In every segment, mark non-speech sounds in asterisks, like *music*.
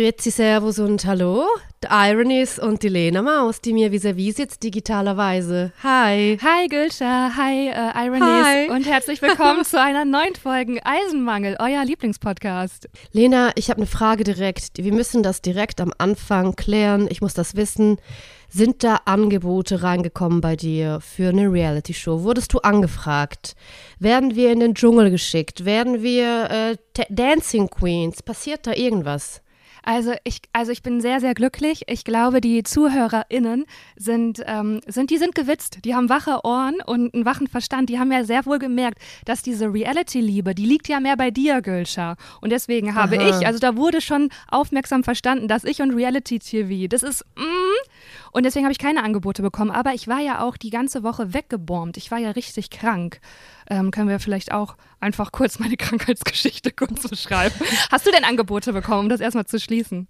Grüezi, Servus und Hallo. Die Ironies und die Lena Maus, die mir vis-à-vis sitzt digitalerweise. Hi. Hi Gülscha, hi äh, Ironies Hi. und herzlich willkommen *laughs* zu einer neuen Folge Eisenmangel, euer Lieblingspodcast. Lena, ich habe eine Frage direkt. Wir müssen das direkt am Anfang klären. Ich muss das wissen. Sind da Angebote reingekommen bei dir für eine Reality-Show? Wurdest du angefragt? Werden wir in den Dschungel geschickt? Werden wir äh, Dancing Queens? Passiert da irgendwas? Also ich, also ich bin sehr, sehr glücklich. Ich glaube, die ZuhörerInnen sind, ähm, sind, die sind gewitzt. Die haben wache Ohren und einen wachen Verstand. Die haben ja sehr wohl gemerkt, dass diese Reality-Liebe, die liegt ja mehr bei dir, Gülscha. Und deswegen habe Aha. ich, also da wurde schon aufmerksam verstanden, dass ich und Reality-TV, das ist, mm, und deswegen habe ich keine Angebote bekommen. Aber ich war ja auch die ganze Woche weggebombt. Ich war ja richtig krank. Ähm, können wir vielleicht auch einfach kurz meine *laughs* Krankheitsgeschichte kurz beschreiben. Hast du denn Angebote bekommen, um das erstmal zu schließen?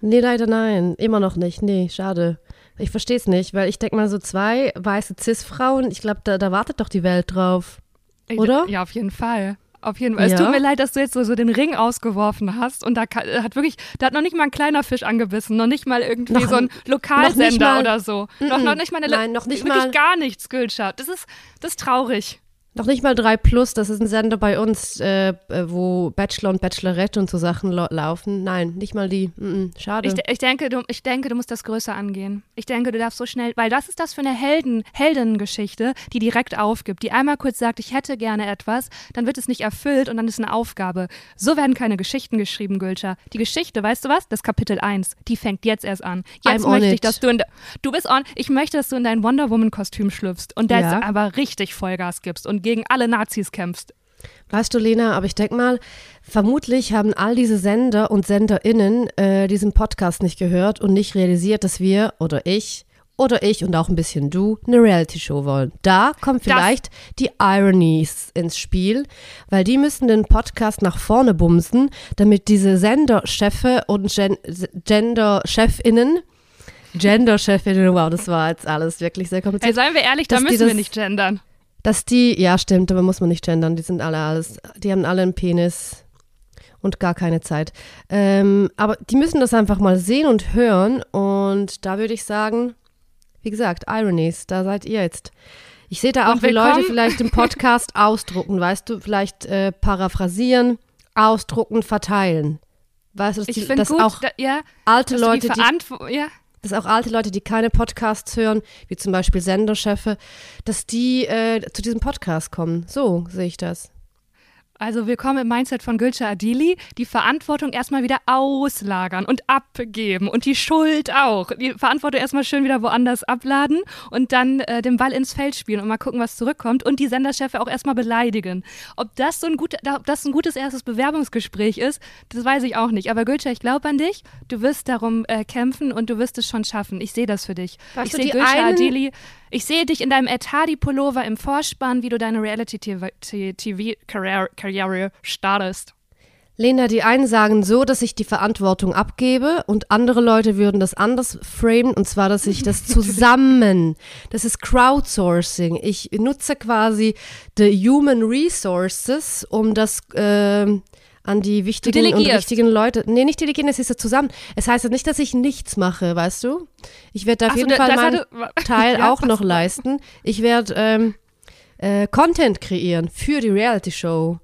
Nee, leider nein. Immer noch nicht. Nee, schade. Ich verstehe es nicht, weil ich denke mal so zwei weiße Cis-Frauen, ich glaube, da, da wartet doch die Welt drauf. Oder? Ja, auf jeden Fall. Auf jeden Fall. Es Ja? tut mir leid, dass du jetzt so, so den Ring ausgeworfen hast und da hat wirklich, da hat noch nicht mal ein kleiner Fisch angebissen, noch nicht mal irgendwie Noch- so ein noch Lokalsender mal- oder so. Noch, Mm-mm. noch nicht mal eine, Nein, noch nicht wirklich mal- gar nichts, Gülscha. Das ist, das ist traurig. Noch nicht mal 3 Plus, das ist ein Sender bei uns, äh, äh, wo Bachelor und Bachelorette und so Sachen lau- laufen. Nein, nicht mal die. Mm -mm, schade. Ich, ich, denke, du, ich denke, du musst das größer angehen. Ich denke, du darfst so schnell, weil das ist das für eine Helden, Heldengeschichte, die direkt aufgibt, die einmal kurz sagt, ich hätte gerne etwas, dann wird es nicht erfüllt und dann ist eine Aufgabe. So werden keine Geschichten geschrieben, Gülscha. Die Geschichte, weißt du was? Das Kapitel 1, die fängt jetzt erst an. Jetzt I'm möchte ich, dass du in, du bist on, ich möchte, dass du in dein Wonder Woman Kostüm schlüpfst und da Ja. jetzt aber richtig Vollgas gibst und gegen alle Nazis kämpfst. Weißt du, Lena, aber ich denke mal, vermutlich haben all diese Sender und SenderInnen äh, diesen Podcast nicht gehört und nicht realisiert, dass wir oder ich oder ich und auch ein bisschen du eine Reality-Show wollen. Da kommen vielleicht die Ironies ins Spiel, weil die müssen den Podcast nach vorne bumsen, damit diese Senderchefe und Gen Gender-Chefinnen Gender-Chefinnen, wow, das war jetzt alles wirklich sehr kompliziert. seien wir ehrlich, da müssen wir das- nicht gendern. Dass die, ja stimmt, aber muss man nicht gendern, die sind alle alles, die haben alle einen Penis und gar keine Zeit. Ähm, aber die müssen das einfach mal sehen und hören und da würde ich sagen, wie gesagt, Ironies, da seid ihr jetzt. Ich sehe da auch, wie Leute vielleicht im Podcast *laughs* ausdrucken, weißt du, vielleicht äh, paraphrasieren, ausdrucken, verteilen. Weißt du, dass, Ich die, finde dass gut, auch da, ja, alte dass Leute, die die ja. Dass auch alte Leute, die keine Podcasts hören, wie zum Beispiel Senderchefe, dass die äh, zu diesem Podcast kommen. So sehe ich das. Also willkommen im Mindset von Gülce Adili. Die Verantwortung erstmal wieder auslagern und abgeben und die Schuld auch. Die Verantwortung erstmal schön wieder woanders abladen und dann äh, den Ball ins Feld spielen und mal gucken, was zurückkommt und die Senderchefe auch erstmal beleidigen. Ob das so ein, gut, ob das ein gutes erstes Bewerbungsgespräch ist, das weiß ich auch nicht. Aber Gülce, ich glaube an dich. Du wirst darum äh, kämpfen und du wirst es schon schaffen. Ich sehe das für dich. Weißt ich sehe Gülce einen- Adili ich sehe dich in deinem Ed Hardy-Pullover im Vorspann, wie du deine Reality-TV-Karriere startest. Lena, die einen sagen so, dass ich die Verantwortung abgebe und andere Leute würden das anders framen und zwar, dass ich das *laughs* zusammen, das ist Crowdsourcing. Ich nutze quasi the human resources, um das ähm, an die wichtigen und richtigen Leute. Nee, nicht delegieren, es ist ja zusammen. Es heißt ja nicht, dass ich nichts mache, weißt du? Ich werde auf Ach so, jeden da- Fall meinen hatte- *laughs* Teil Ja, auch noch leisten. Ich werde ähm, äh, Content kreieren für die Reality-Show.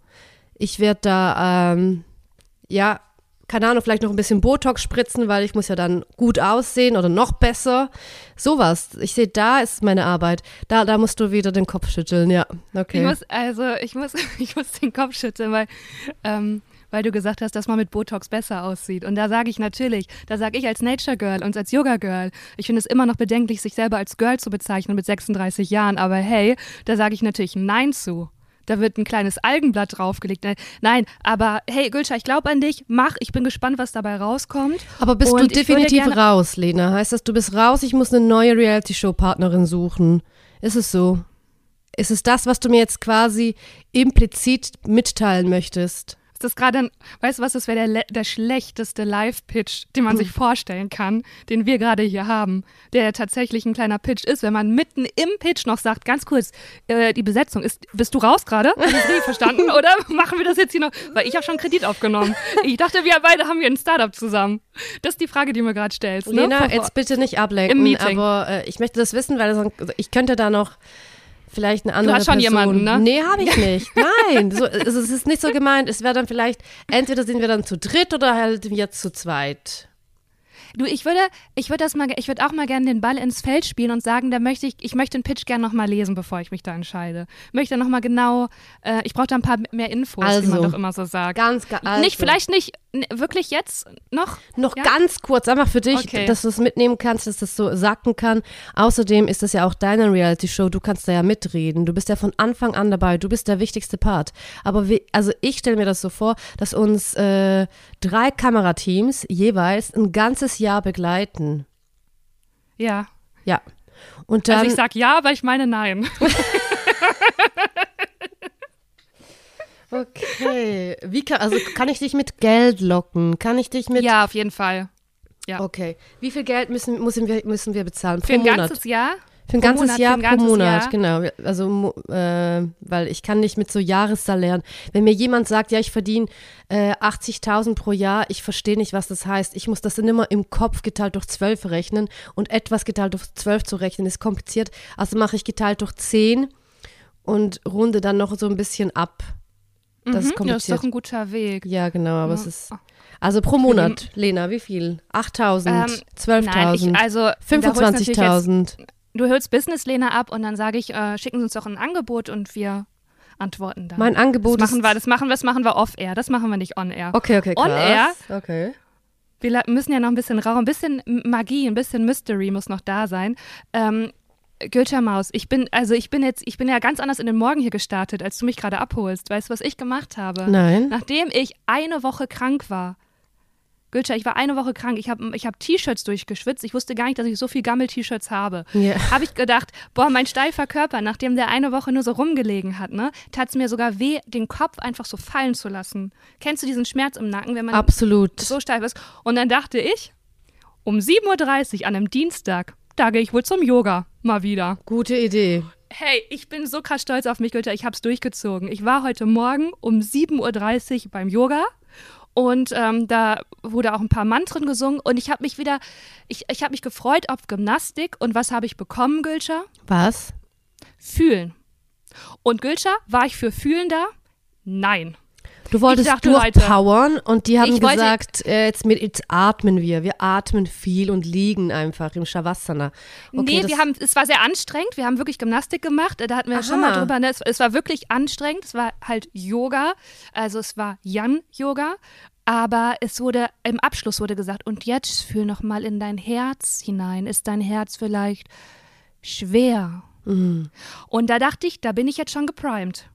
Ich werde da, ähm, ja, keine Ahnung, vielleicht noch ein bisschen Botox spritzen, weil ich muss ja dann gut aussehen oder noch besser. Sowas. Ich sehe, da ist meine Arbeit. Da, da musst du wieder den Kopf schütteln, ja. Okay. Ich muss, also, ich muss, *laughs* ich muss den Kopf schütteln, weil, ähm, weil du gesagt hast, dass man mit Botox besser aussieht. Und da sage ich natürlich, da sage ich als Nature Girl und als Yoga Girl, ich finde es immer noch bedenklich, sich selber als Girl zu bezeichnen mit 36 Jahren, aber hey, da sage ich natürlich Nein zu. Da wird ein kleines Algenblatt draufgelegt. Nein, aber hey, Gülscha, ich glaube an dich. Mach, ich bin gespannt, was dabei rauskommt. Aber bist Und du definitiv raus, Lena? Heißt das, du bist raus, ich muss eine neue Reality-Show-Partnerin suchen? Ist es so? Ist es das, was du mir jetzt quasi implizit mitteilen möchtest? Ist das gerade weißt du was, das wäre der, der schlechteste Live-Pitch, den man sich vorstellen kann, den wir gerade hier haben, der ja tatsächlich ein kleiner Pitch ist, wenn man mitten im Pitch noch sagt, ganz kurz, äh, die Besetzung ist, bist du raus gerade? Habe ich verstanden? *laughs* Oder machen wir das jetzt hier noch? Weil ich habe schon Kredit aufgenommen. Ich dachte, wir beide haben hier ein Startup zusammen. Das ist die Frage, die du mir gerade stellst. Ne? Lena, jetzt bitte nicht ablenken, Im Meeting. aber äh, ich möchte das wissen, weil ich könnte da noch vielleicht eine andere hast schon Person. jemanden, ne? Nee, habe ich *laughs* nicht. Nein, so, also es ist nicht so gemeint. Es wäre dann vielleicht, entweder sind wir dann zu dritt oder halt jetzt zu zweit. Du, ich würde, ich würde das mal, ich würde auch mal gerne den Ball ins Feld spielen und sagen, da möchte ich, ich möchte den Pitch gerne noch mal lesen, bevor ich mich da entscheide. Möchte noch mal genau, äh, ich brauche da ein paar mehr Infos, wie man Also, doch immer so sagt. Ganz, ga- also. Nicht, vielleicht nicht, wirklich jetzt noch? Noch Ja? ganz kurz, einfach für dich, Okay. dass du es mitnehmen kannst, dass das so sacken kann. Außerdem ist das ja auch deine Reality-Show, du kannst da ja mitreden. Du bist ja von Anfang an dabei, du bist der wichtigste Part. Aber wie, also ich stelle mir das so vor, dass uns äh, drei Kamerateams jeweils ein ganzes Jahr begleiten. Ja. Ja. Und dann, Also ich sag ja, aber ich meine nein. *laughs* *laughs* okay, wie kann, also kann ich dich mit Geld locken? Kann ich dich mit, ja, auf jeden Fall. Ja. okay. Wie viel Geld müssen, müssen, wir, müssen wir bezahlen pro Für ein Monat? ganzes Jahr? Für ein Pro ganzes Monat, Jahr für ein pro ganzes Monat, Jahr. genau. Also, äh, weil ich kann nicht mit so Jahressalären. Wenn mir jemand sagt, ja, ich verdiene äh, 80.000 pro Jahr, ich verstehe nicht, was das heißt. Ich muss das dann immer im Kopf geteilt durch 12 rechnen und etwas geteilt durch 12 zu rechnen ist kompliziert. Also mache ich geteilt durch 10 und runde dann noch so ein bisschen ab. Das ist Mhm, ja, ist kompliziert. doch ein guter Weg. Ja, genau, aber es Ja. ist. Also pro Monat, Lena, wie viel? 8.000, Ähm, Nein, ich, 12.000, also da holst du natürlich jetzt- 25.000. Du hörst Business Lena ab und dann sage ich, äh, schicken Sie uns doch ein Angebot und wir antworten dann. Mein Angebot das machen wir, das machen wir, das machen wir off-air. Das machen wir nicht on-air. Okay, okay, krass. On air? Okay. Wir müssen ja noch ein bisschen Raum, ein bisschen Magie, ein bisschen Mystery muss noch da sein. Ähm, Gülscher Maus, ich bin, also ich bin jetzt, ich bin ja ganz anders in den Morgen hier gestartet, als du mich gerade abholst. Weißt du, was ich gemacht habe? Nein. Nachdem ich eine Woche krank war. Gülscher, ich war eine Woche krank. Ich habe ich hab T-Shirts durchgeschwitzt. Ich wusste gar nicht, dass ich so viel Gammel-T-Shirts habe. Ja. Habe ich gedacht, boah, mein steifer Körper, nachdem der eine Woche nur so rumgelegen hat, ne, tat es mir sogar weh, den Kopf einfach so fallen zu lassen. Kennst du diesen Schmerz im Nacken, wenn man Absolut. so steif ist? Und dann dachte ich, um 7.30 Uhr an einem Dienstag, da gehe ich wohl zum Yoga. Mal wieder. Gute Idee. Hey, ich bin so krass stolz auf mich, Günther. Ich habe es durchgezogen. Ich war heute Morgen um 7.30 Uhr beim Yoga und ähm, da wurde auch ein paar Mantren gesungen und ich habe mich wieder, ich, ich habe mich gefreut auf Gymnastik und was habe ich bekommen, Gülscher? Was? Fühlen. Und Gülscher, war ich für Fühlen da? Nein. Du wolltest dachte, durchpowern und die haben wollte- gesagt, äh, jetzt, mit, jetzt atmen wir. Wir atmen viel und liegen einfach im Shavasana. Okay, nee, wir haben, es war sehr anstrengend. Wir haben wirklich Gymnastik gemacht. Da hatten wir schon Aha. mal drüber. Ne? Es, es war wirklich anstrengend. Es war halt Yoga. Also es war Yan-Yoga. Aber es wurde, im Abschluss wurde gesagt, und jetzt fühl noch mal in dein Herz hinein. Ist dein Herz vielleicht schwer? Mhm. Und da dachte ich, da bin ich jetzt schon geprimed.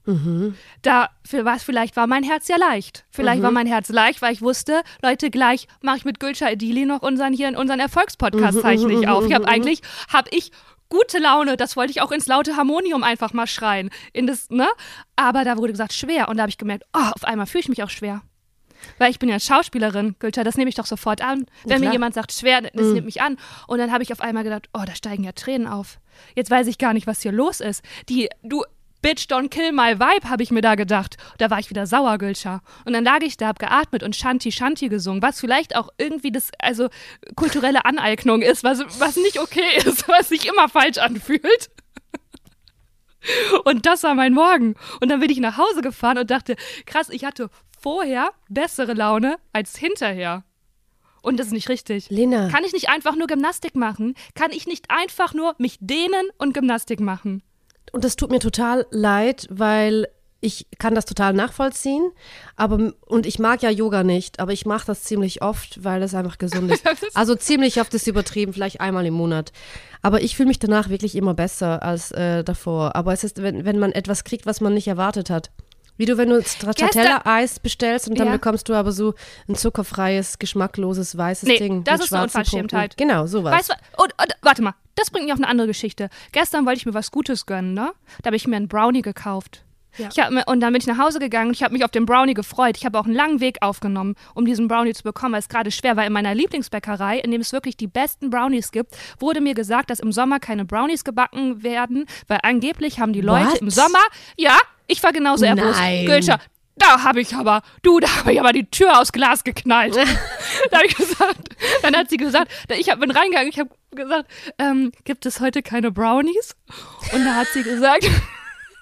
Da für was vielleicht war mein Herz ja leicht. Vielleicht Mhm. war mein Herz leicht, weil ich wusste, Leute, gleich mache ich mit Gülscha Edili noch unseren hier unseren Erfolgspodcast zeichne ich auf. Ich habe eigentlich habe ich gute Laune, das wollte ich auch ins laute Harmonium einfach mal schreien. In das, ne? Aber da wurde gesagt, schwer. Und da habe ich gemerkt, oh, auf einmal fühle ich mich auch schwer. Weil ich bin ja Schauspielerin, Gülscha, das nehme ich doch sofort an. Wenn mir jemand sagt, schwer, das nimmt mich an. Und dann habe ich auf einmal gedacht, oh, da steigen ja Tränen auf. Jetzt weiß ich gar nicht, was hier los ist. Die, du, Bitch, don't kill my vibe, habe ich mir da gedacht. Da war ich wieder sauer, Gülscha. Und dann lag ich da, hab geatmet und Shanti Shanti gesungen, was vielleicht auch irgendwie das, also kulturelle Aneignung ist, was, was nicht okay *laughs* ist, was sich immer falsch anfühlt. Und das war mein Morgen. Und dann bin ich nach Hause gefahren und dachte, krass, ich hatte vorher bessere Laune als hinterher. Und das ist nicht richtig. Lena. Kann ich nicht einfach nur Gymnastik machen? Kann ich nicht einfach nur mich dehnen und Gymnastik machen? Und das tut mir total leid, weil ich kann das total nachvollziehen, aber und ich mag ja Yoga nicht, aber ich mache das ziemlich oft, weil das einfach gesund *laughs* ist. Also ziemlich oft ist übertrieben, vielleicht einmal im Monat. Aber ich fühle mich danach wirklich immer besser als äh, davor. Aber es ist, wenn, wenn man etwas kriegt, was man nicht erwartet hat. Wie du, wenn du Stracciatella-Eis bestellst und dann Ja. bekommst du aber so ein zuckerfreies, geschmackloses, weißes Nee, Ding. das mit ist eine Unverschämtheit. Punkten. Genau, sowas. Weißt du, und, und, warte mal, das bringt mich auf eine andere Geschichte. Gestern wollte ich mir was Gutes gönnen, ne? Da habe ich mir einen Brownie gekauft. Ja. Ich hab, und dann bin ich nach Hause gegangen und ich habe mich auf den Brownie gefreut. Ich habe auch einen langen Weg aufgenommen, um diesen Brownie zu bekommen, weil es gerade schwer war. In meiner Lieblingsbäckerei, in dem es wirklich die besten Brownies gibt, wurde mir gesagt, dass im Sommer keine Brownies gebacken werden, weil angeblich haben die Leute What? im Sommer, ja, ich war genauso erbost. Nein. Gülscher, da habe ich aber, du, da habe ich aber die Tür aus Glas geknallt. *laughs* da habe ich gesagt, dann hat sie gesagt, ich hab, bin reingegangen, ich habe gesagt, ähm, gibt es heute keine Brownies? Und da hat sie gesagt,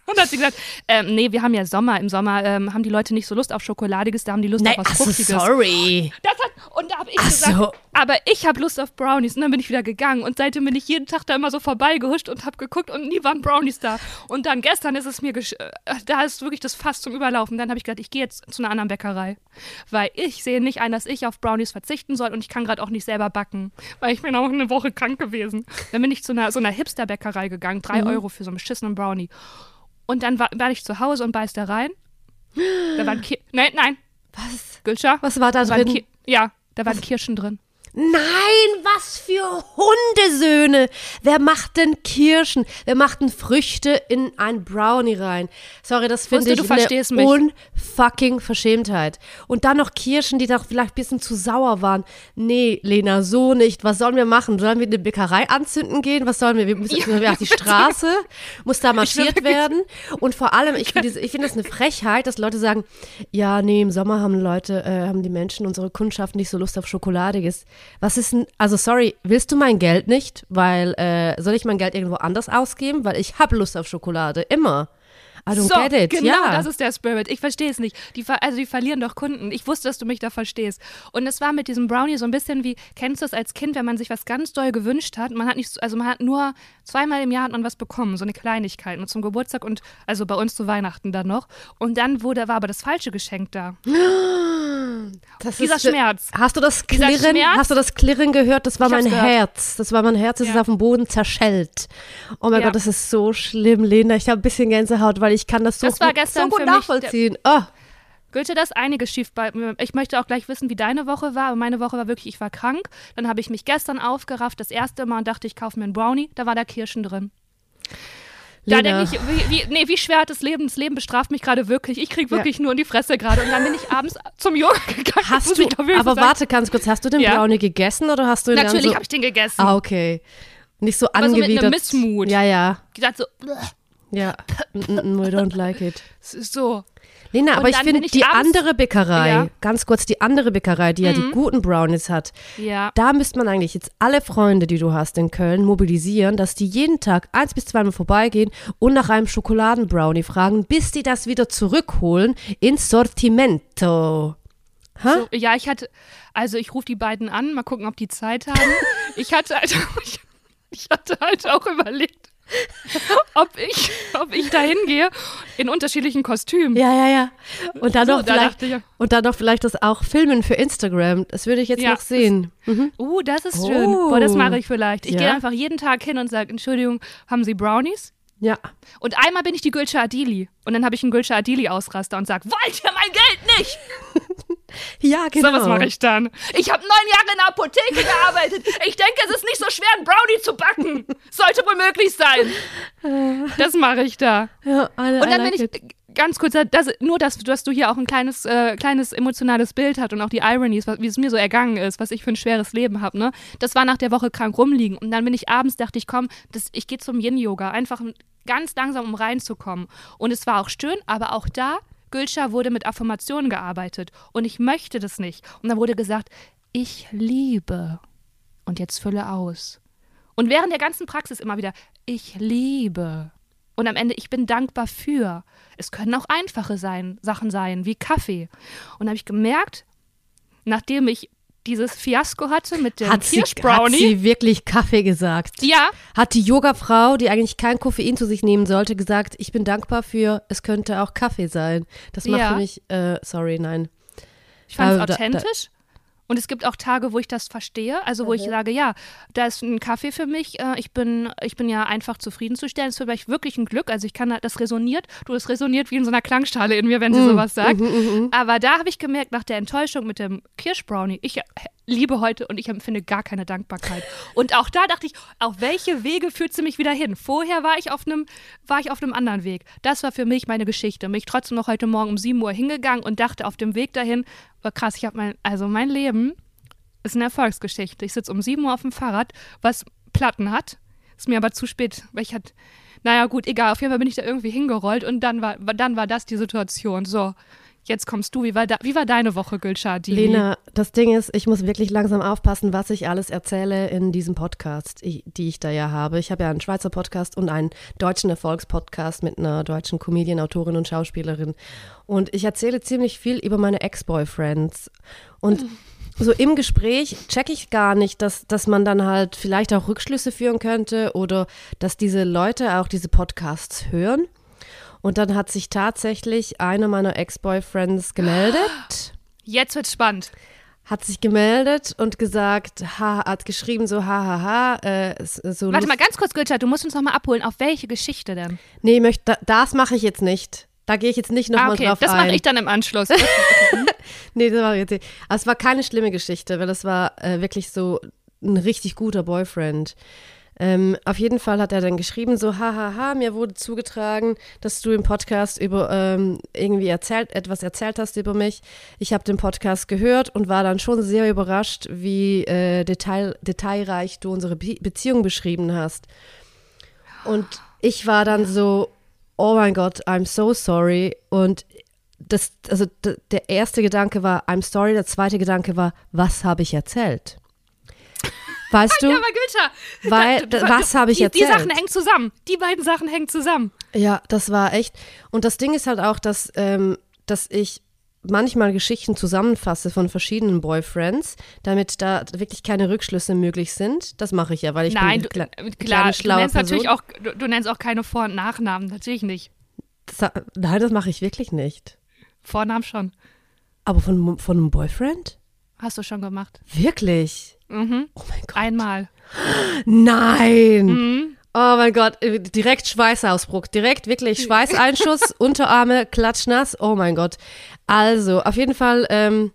*laughs* und hat sie gesagt, ähm, nee, wir haben ja Sommer. Im Sommer ähm, haben die Leute nicht so Lust auf Schokoladiges, da haben die Lust Nein, auf was ach Fruchtiges. sorry. Das hat, und da habe ich Ach gesagt, so. aber ich habe Lust auf Brownies. Und dann bin ich wieder gegangen. Und seitdem bin ich jeden Tag da immer so vorbeigehuscht und habe geguckt und nie waren Brownies da. Und dann gestern ist es mir, gesch äh, da ist wirklich das Fass zum Überlaufen. Dann habe ich gedacht, ich gehe jetzt zu einer anderen Bäckerei. Weil ich sehe nicht ein, dass ich auf Brownies verzichten soll und ich kann gerade auch nicht selber backen. Weil ich bin auch eine Woche krank gewesen. Dann bin ich zu einer, so einer Hipster-Bäckerei gegangen. Drei Mhm. Euro für so einen beschissenen Brownie. Und dann war, war ich zu Hause und beiß da rein. Da waren Ki *gasps* Nein, nein, Was? Gülscher. Was war da drin? Ki ja, da waren Kirschen drin. Nein, was für Hundesöhne. Wer macht denn Kirschen? Wer macht denn Früchte in ein Brownie rein? Sorry, das finde ich du verstehst eine unfucking Verschämtheit. Und dann noch Kirschen, die doch vielleicht ein bisschen zu sauer waren. Nee, Lena, so nicht. Was sollen wir machen? Sollen wir eine Bäckerei anzünden gehen? Was sollen wir? Wir müssen wir auf die Straße. Muss da marschiert werden? Und vor allem, ich finde finde das eine Frechheit, dass Leute sagen, ja, nee, im Sommer haben Leute, äh, haben die Menschen, unsere Kundschaft nicht so Lust auf Schokoladiges. Was ist denn, also sorry, willst du mein Geld nicht? Weil, äh, soll ich mein Geld irgendwo anders ausgeben? Weil ich habe Lust auf Schokolade, immer. I don't so, get it. genau, ja. das ist der Spirit. Ich verstehe es nicht. Die, also die verlieren doch Kunden. Ich wusste, dass du mich da verstehst. Und es war mit diesem Brownie so ein bisschen wie, kennst du es als Kind, wenn man sich was ganz doll gewünscht hat? Man hat nicht, so- also man hat nur zweimal im Jahr hat man was bekommen, so eine Kleinigkeit, nur zum Geburtstag und also bei uns zu Weihnachten dann noch. Und dann wurde, war aber das falsche Geschenk da. *gasps* Das Dieser ist, Schmerz. Hast du das Klirren? Hast du das Klirren gehört? Das war mein gehört. Herz. Das war mein Herz, das Ja. ist auf dem Boden zerschellt. Oh mein Ja. Gott, das ist so schlimm, Lena. Ich habe ein bisschen Gänsehaut, weil ich kann das so Das war gut, gestern so gut für mich der- nachvollziehen. oh. Goethe, das einiges schief bei mir. Ich möchte auch gleich wissen, wie deine Woche war. Aber meine Woche war wirklich, ich war krank. Dann habe ich mich gestern aufgerafft, das erste Mal und dachte, ich kaufe mir einen Brownie. Da war da Kirschen drin. Da Lena. denke ich, wie, wie, nee, wie schwer hat das Leben? Das Leben bestraft mich gerade wirklich. Ich kriege wirklich nur in die Fresse gerade. Und dann bin ich abends zum Yoga *laughs* gegangen. Hast du, aber sagen. warte ganz kurz, hast du den Ja. Brownie gegessen oder hast du ihn Natürlich habe ich den gegessen. Ah, okay. Nicht so Aber so mit einem angewidert. Missmut. Ja, ja, Ich dachte so, "Bleh, ja. Mm, mm, We don't like it. *laughs* es ist so. Lena, Und aber ich finde, die abends- andere Bäckerei, Ja. Mhm. ganz kurz, die andere Bäckerei, die ja die guten Brownies hat, Ja. da müsste man eigentlich jetzt alle Freunde, die du hast in Köln, mobilisieren, dass die jeden Tag eins bis zweimal vorbeigehen und nach einem Schokoladenbrownie fragen, bis die das wieder zurückholen ins Sortimento. Ha? So, ja, ich hatte, also ich rufe die beiden an, mal gucken, ob die Zeit haben. *laughs* Ich hatte halt, ich, ich hatte halt auch überlegt, *laughs* ob ich, ob ich da hingehe in unterschiedlichen Kostümen. Ja, ja, ja. Und dann So, noch da vielleicht, ich, und dann noch vielleicht das auch filmen für Instagram. Das würde ich jetzt Ja, noch sehen. Mhm. Uh, das ist Oh. schön. Boah, das mache ich vielleicht. Ich Ja. gehe einfach jeden Tag hin und sage, Entschuldigung, haben Sie Brownies? Ja. Und einmal bin ich die Gülce Adili. Und dann habe ich einen Gülce Adili-Ausraster und sage, wollt ihr mein Geld nicht? *laughs* Ja, genau. So, was mache ich dann? Ich habe neun Jahre in der Apotheke gearbeitet. Ich denke, es ist nicht so schwer, einen Brownie zu backen. Sollte wohl möglich sein. *laughs* Das mache ich da. Ja, I, Und I dann like bin it. ich ganz kurz, das, nur dass, dass du hier auch ein kleines, äh, kleines emotionales Bild hast und auch die Ironies, was, wie es mir so ergangen ist, was ich für ein schweres Leben habe. Ne? Das war nach der Woche krank rumliegen. Und dann bin ich abends, dachte ich, komm, das, ich gehe zum Yin-Yoga, einfach ganz langsam, um reinzukommen. Und es war auch schön, aber auch da, Gülscha wurde mit Affirmationen gearbeitet. Und ich möchte das nicht. Und dann wurde gesagt, ich liebe. Und jetzt fülle aus. Und während der ganzen Praxis immer wieder, ich liebe. Und am Ende, ich bin dankbar für. Es können auch einfache sein, Sachen sein, wie Kaffee. Und da habe ich gemerkt, nachdem ich dieses Fiasko hatte mit dem Hat sie, hat Kirschbrownie. sie wirklich Kaffee gesagt? ja, Hat die Yogafrau, die eigentlich kein Koffein zu sich nehmen sollte, gesagt, ich bin dankbar für, es könnte auch Kaffee sein. Das macht Ja. für mich, äh, sorry, nein. ich fand es Also da- da- authentisch. Und es gibt auch Tage, wo ich das verstehe, also wo ich sage, ja, da ist ein Kaffee für mich. Äh, ich bin, ich bin ja einfach zufriedenzustellen. Es ist für mich wirklich ein Glück. Also ich kann, das resoniert. Du, es resoniert wie in so einer Klangschale in mir, wenn sie Mm, sowas sagt. mhm, Aber da habe ich gemerkt, nach der Enttäuschung mit dem Kirschbrownie, ich liebe heute und ich empfinde gar keine Dankbarkeit. Und auch da dachte ich, auf welche Wege führt sie mich wieder hin? Vorher war ich auf einem, war ich auf einem anderen Weg. Das war für mich meine Geschichte. Mich trotzdem noch heute Morgen um 7 Uhr hingegangen und dachte auf dem Weg dahin, oh krass, ich habe mein, also mein Leben ist eine Erfolgsgeschichte. Ich sitze um 7 Uhr auf dem Fahrrad, was Platten hat. Ist mir aber zu spät, weil ich hatte, naja gut, egal, auf jeden Fall bin ich da irgendwie hingerollt und dann war, dann war das die Situation. So, Jetzt kommst du. Wie war, da, wie war deine Woche, Gülschah? Lena, das Ding ist, ich muss wirklich langsam aufpassen, was ich alles erzähle in diesem Podcast, die ich da ja habe. Ich habe ja einen Schweizer Podcast und einen deutschen Erfolgspodcast mit einer deutschen Comedian, Autorin und Schauspielerin. Und ich erzähle ziemlich viel über meine Ex-Boyfriends. Und so im Gespräch checke ich gar nicht, dass, dass man dann halt vielleicht auch Rückschlüsse führen könnte oder dass diese Leute auch diese Podcasts hören. Und dann hat sich tatsächlich einer meiner Ex-Boyfriends gemeldet. Jetzt wird's spannend. Hat sich gemeldet und gesagt, ha, hat geschrieben so, hahaha. Ha, ha, äh, so Warte mal ganz kurz, Gülschat, du musst uns nochmal abholen. Auf welche Geschichte denn? Nee, möcht, das mache ich jetzt nicht. Da gehe ich jetzt nicht nochmal ah, okay. drauf das ein. Das mache ich dann im Anschluss. *laughs* nee, das mache ich jetzt nicht. Aber es war keine schlimme Geschichte, weil es war äh, wirklich so ein richtig guter Boyfriend. Ähm, auf jeden Fall hat er dann geschrieben, so, hahaha, ha, ha, mir wurde zugetragen, dass du im Podcast über ähm, irgendwie erzählt, etwas erzählt hast über mich. Ich habe den Podcast gehört und war dann schon sehr überrascht, wie äh, detail, detailreich du unsere Be Beziehung beschrieben hast. Und ich war dann so, oh mein Gott, I'm so sorry. Und das, also der erste Gedanke war, I'm sorry, der zweite Gedanke war, was habe ich erzählt? Weißt du? Ja, aber weil, da, was habe ich die, erzählt? Die Sachen hängen zusammen. Die beiden Sachen hängen zusammen. Ja, das war echt. Und das Ding ist halt auch, dass, ähm, dass ich manchmal Geschichten zusammenfasse von verschiedenen Boyfriends, damit da wirklich keine Rückschlüsse möglich sind. Das mache ich ja, weil ich Nein, bin klar, klar du nennst Person. natürlich auch, du, du, nennst auch keine Vor- und Nachnamen, natürlich nicht. Das, nein, das mache ich wirklich nicht. Vornamen schon. Aber von, von einem Boyfriend? Hast du schon gemacht. Wirklich? Mhm. Oh mein Gott. Einmal. Nein. Mhm. Oh mein Gott, direkt Schweißausbruch, direkt wirklich Schweißeinschuss, *laughs* Unterarme klatschnass. Oh mein Gott. Also, auf jeden Fall ähm,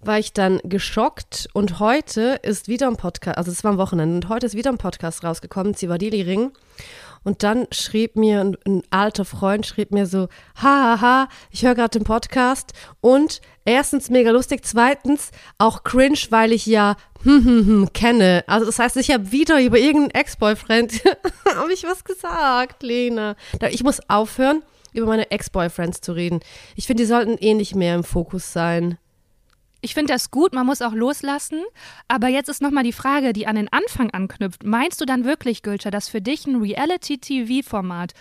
war ich dann geschockt und heute ist wieder ein Podcast, also es war am Wochenende und heute ist wieder ein Podcast rausgekommen, Zivadili Ring. Und dann schrieb mir ein, ein alter Freund, schrieb mir so, hahaha, ha, ha, ich höre gerade den Podcast und erstens mega lustig, zweitens auch cringe, weil ich ja hm, hm, hm, kenne. Also das heißt, ich habe wieder über irgendeinen Ex-Boyfriend, *laughs* habe ich was gesagt, Lena. Ich muss aufhören, über meine Ex-Boyfriends zu reden. Ich finde, die sollten eh nicht mehr im Fokus sein. Ich finde das gut, man muss auch loslassen. Aber jetzt ist nochmal die Frage, die an den Anfang anknüpft. Meinst du dann wirklich, Gülscher, dass für dich ein Reality-TV-Format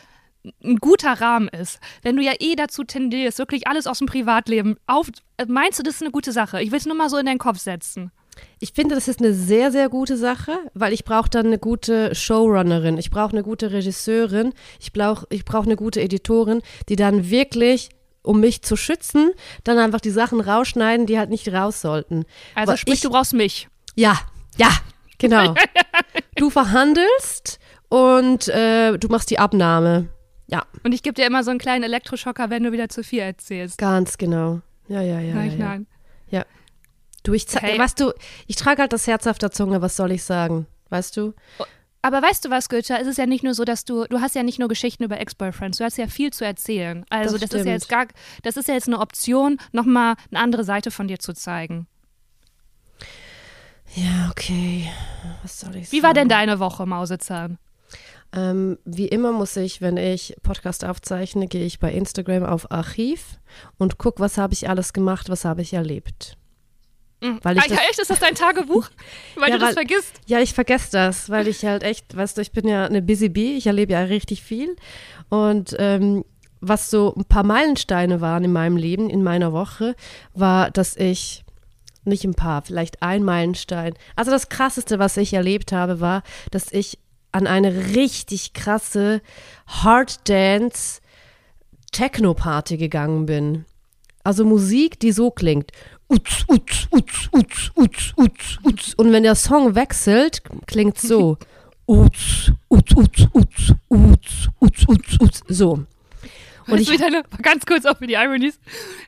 ein guter Rahmen ist, wenn du ja eh dazu tendierst, wirklich alles aus dem Privatleben auf, meinst du, das ist eine gute Sache? Ich will es nur mal so in deinen Kopf setzen. Ich finde, das ist eine sehr, sehr gute Sache, weil ich brauche dann eine gute Showrunnerin, ich brauche eine gute Regisseurin, ich brauche ich brauch eine gute Editorin, die dann wirklich um mich zu schützen, dann einfach die Sachen rausschneiden, die halt nicht raus sollten. Also sprich, ich, du brauchst mich. Ja, ja, genau. *laughs* du verhandelst und äh, du machst die Abnahme. Ja. Und ich gebe dir immer so einen kleinen Elektroschocker, wenn du wieder zu viel erzählst. Ganz genau. Ja, ja, ja. Nein, ja, nein. Ja. Du, ich, okay. weißt du, ich trage halt das Herz auf der Zunge, was soll ich sagen? Weißt du? Aber weißt du was, Goethe? Es ist ja nicht nur so, dass du, du hast ja nicht nur Geschichten über Ex-Boyfriends, du hast ja viel zu erzählen. Also das, das ist ja jetzt gar, das ist ja jetzt eine Option, nochmal eine andere Seite von dir zu zeigen. Ja, okay. Was soll ich sagen? Wie war denn deine Woche, Mausezahn? Ähm, wie immer muss ich, wenn ich Podcast aufzeichne, gehe ich bei Instagram auf Archiv und gucke, was habe ich alles gemacht, was habe ich erlebt. Mhm. Weil ich ah, ja, echt? Ist das dein Tagebuch? *laughs* Weil ja, du das weil, vergisst? Ja, ich vergesse das, weil ich halt echt, weißt du, ich bin ja eine Busy Bee, ich erlebe ja richtig viel. Und ähm, was so ein paar Meilensteine waren in meinem Leben, in meiner Woche, war, dass ich, nicht ein paar, vielleicht ein Meilenstein. Also das Krasseste, was ich erlebt habe, war, dass ich an eine richtig krasse Hard Dance Techno Party gegangen bin. Also Musik, die so klingt. Utz, utz, utz, utz, utz, utz, utz. Und wenn der Song wechselt, klingt so. *laughs* Utz, utz, utz, utz, utz, utz, utz. So. Und ich deine, ganz kurz auch für die Ironies,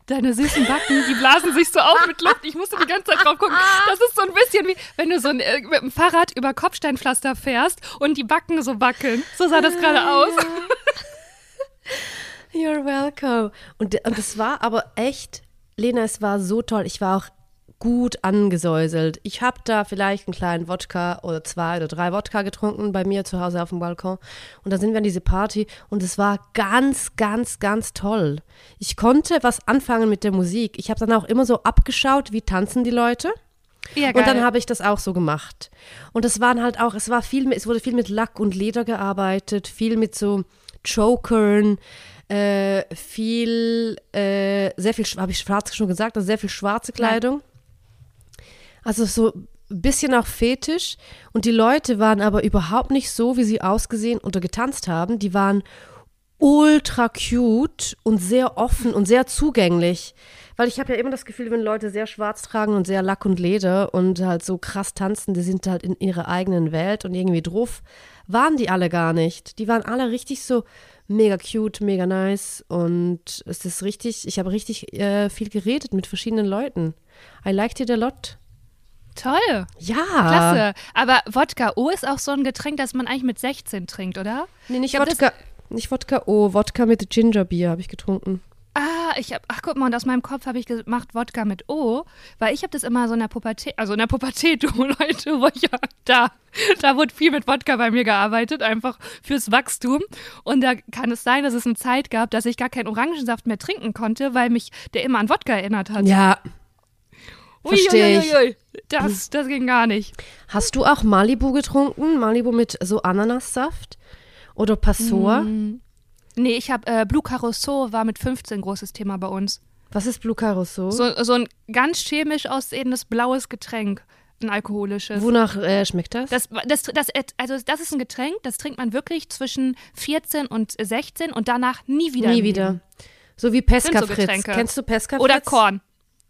deine süßen Backen, die blasen sich so auf mit Luft. Ich musste die ganze Zeit drauf gucken. Das ist so ein bisschen wie, wenn du so ein, äh, mit dem Fahrrad über Kopfsteinpflaster fährst und die Backen so wackeln. So sah das gerade aus. *laughs* You're welcome. Und, und es war aber echt, Lena, es war so toll. Ich war auch gut angesäuselt. Ich habe da vielleicht einen kleinen Wodka oder zwei oder drei Wodka getrunken bei mir zu Hause auf dem Balkon. Und dann sind wir an diese Party und es war ganz, ganz, ganz toll. Ich konnte was anfangen mit der Musik. Ich habe dann auch immer so abgeschaut, wie tanzen die Leute. Ja, Und dann habe ich das auch so gemacht. Und es waren halt auch, es war viel, es wurde viel mit Lack und Leder gearbeitet, viel mit so Chokern, äh, viel, äh, sehr viel, habe ich schwarz schon gesagt, also sehr viel schwarze Kleidung. Also so ein bisschen auch fetisch. Und die Leute waren aber überhaupt nicht so, wie sie ausgesehen oder getanzt haben. Die waren ultra cute und sehr offen und sehr zugänglich. Weil ich habe ja immer das Gefühl, wenn Leute sehr schwarz tragen und sehr Lack und Leder und halt so krass tanzen, die sind halt in ihrer eigenen Welt und irgendwie drauf, waren die alle gar nicht. Die waren alle richtig so mega cute, mega nice und es ist richtig, ich habe richtig äh, viel geredet mit verschiedenen Leuten. I liked it a lot. Toll. Ja. Klasse. Aber Wodka O ist auch so ein Getränk, das man eigentlich mit 16 trinkt, oder? Nee, nicht Ich glaub, Wodka, nicht Wodka, oh, Wodka mit Gingerbier habe ich getrunken. Ah, ich hab, ach guck mal, und aus meinem Kopf habe ich gemacht Wodka mit O, weil ich habe das immer so in der Pubertät, also in der Pubertät, *laughs* du Leute, wo ich ja, da, da wurde viel mit Wodka bei mir gearbeitet, einfach fürs Wachstum. Und da kann es sein, dass es eine Zeit gab, dass ich gar keinen Orangensaft mehr trinken konnte, weil mich der immer an Wodka erinnert hat. Ja. Ui, versteh ich. Das, das ging gar nicht. Hast du auch Malibu getrunken? Malibu mit so Ananassaft? Oder Passor? Nee, ich habe äh, Blue Carousel war mit 15 großes Thema bei uns. Was ist Blue Carousel? So, so ein ganz chemisch aussehendes blaues Getränk, ein alkoholisches. Wonach äh, schmeckt das? Das, das, das, also das ist ein Getränk, das trinkt man wirklich zwischen 14 und 16 und danach nie wieder. Nie wieder. So wie Pesca so Fritz. Kennst du Pesca Fritz? Oder Korn.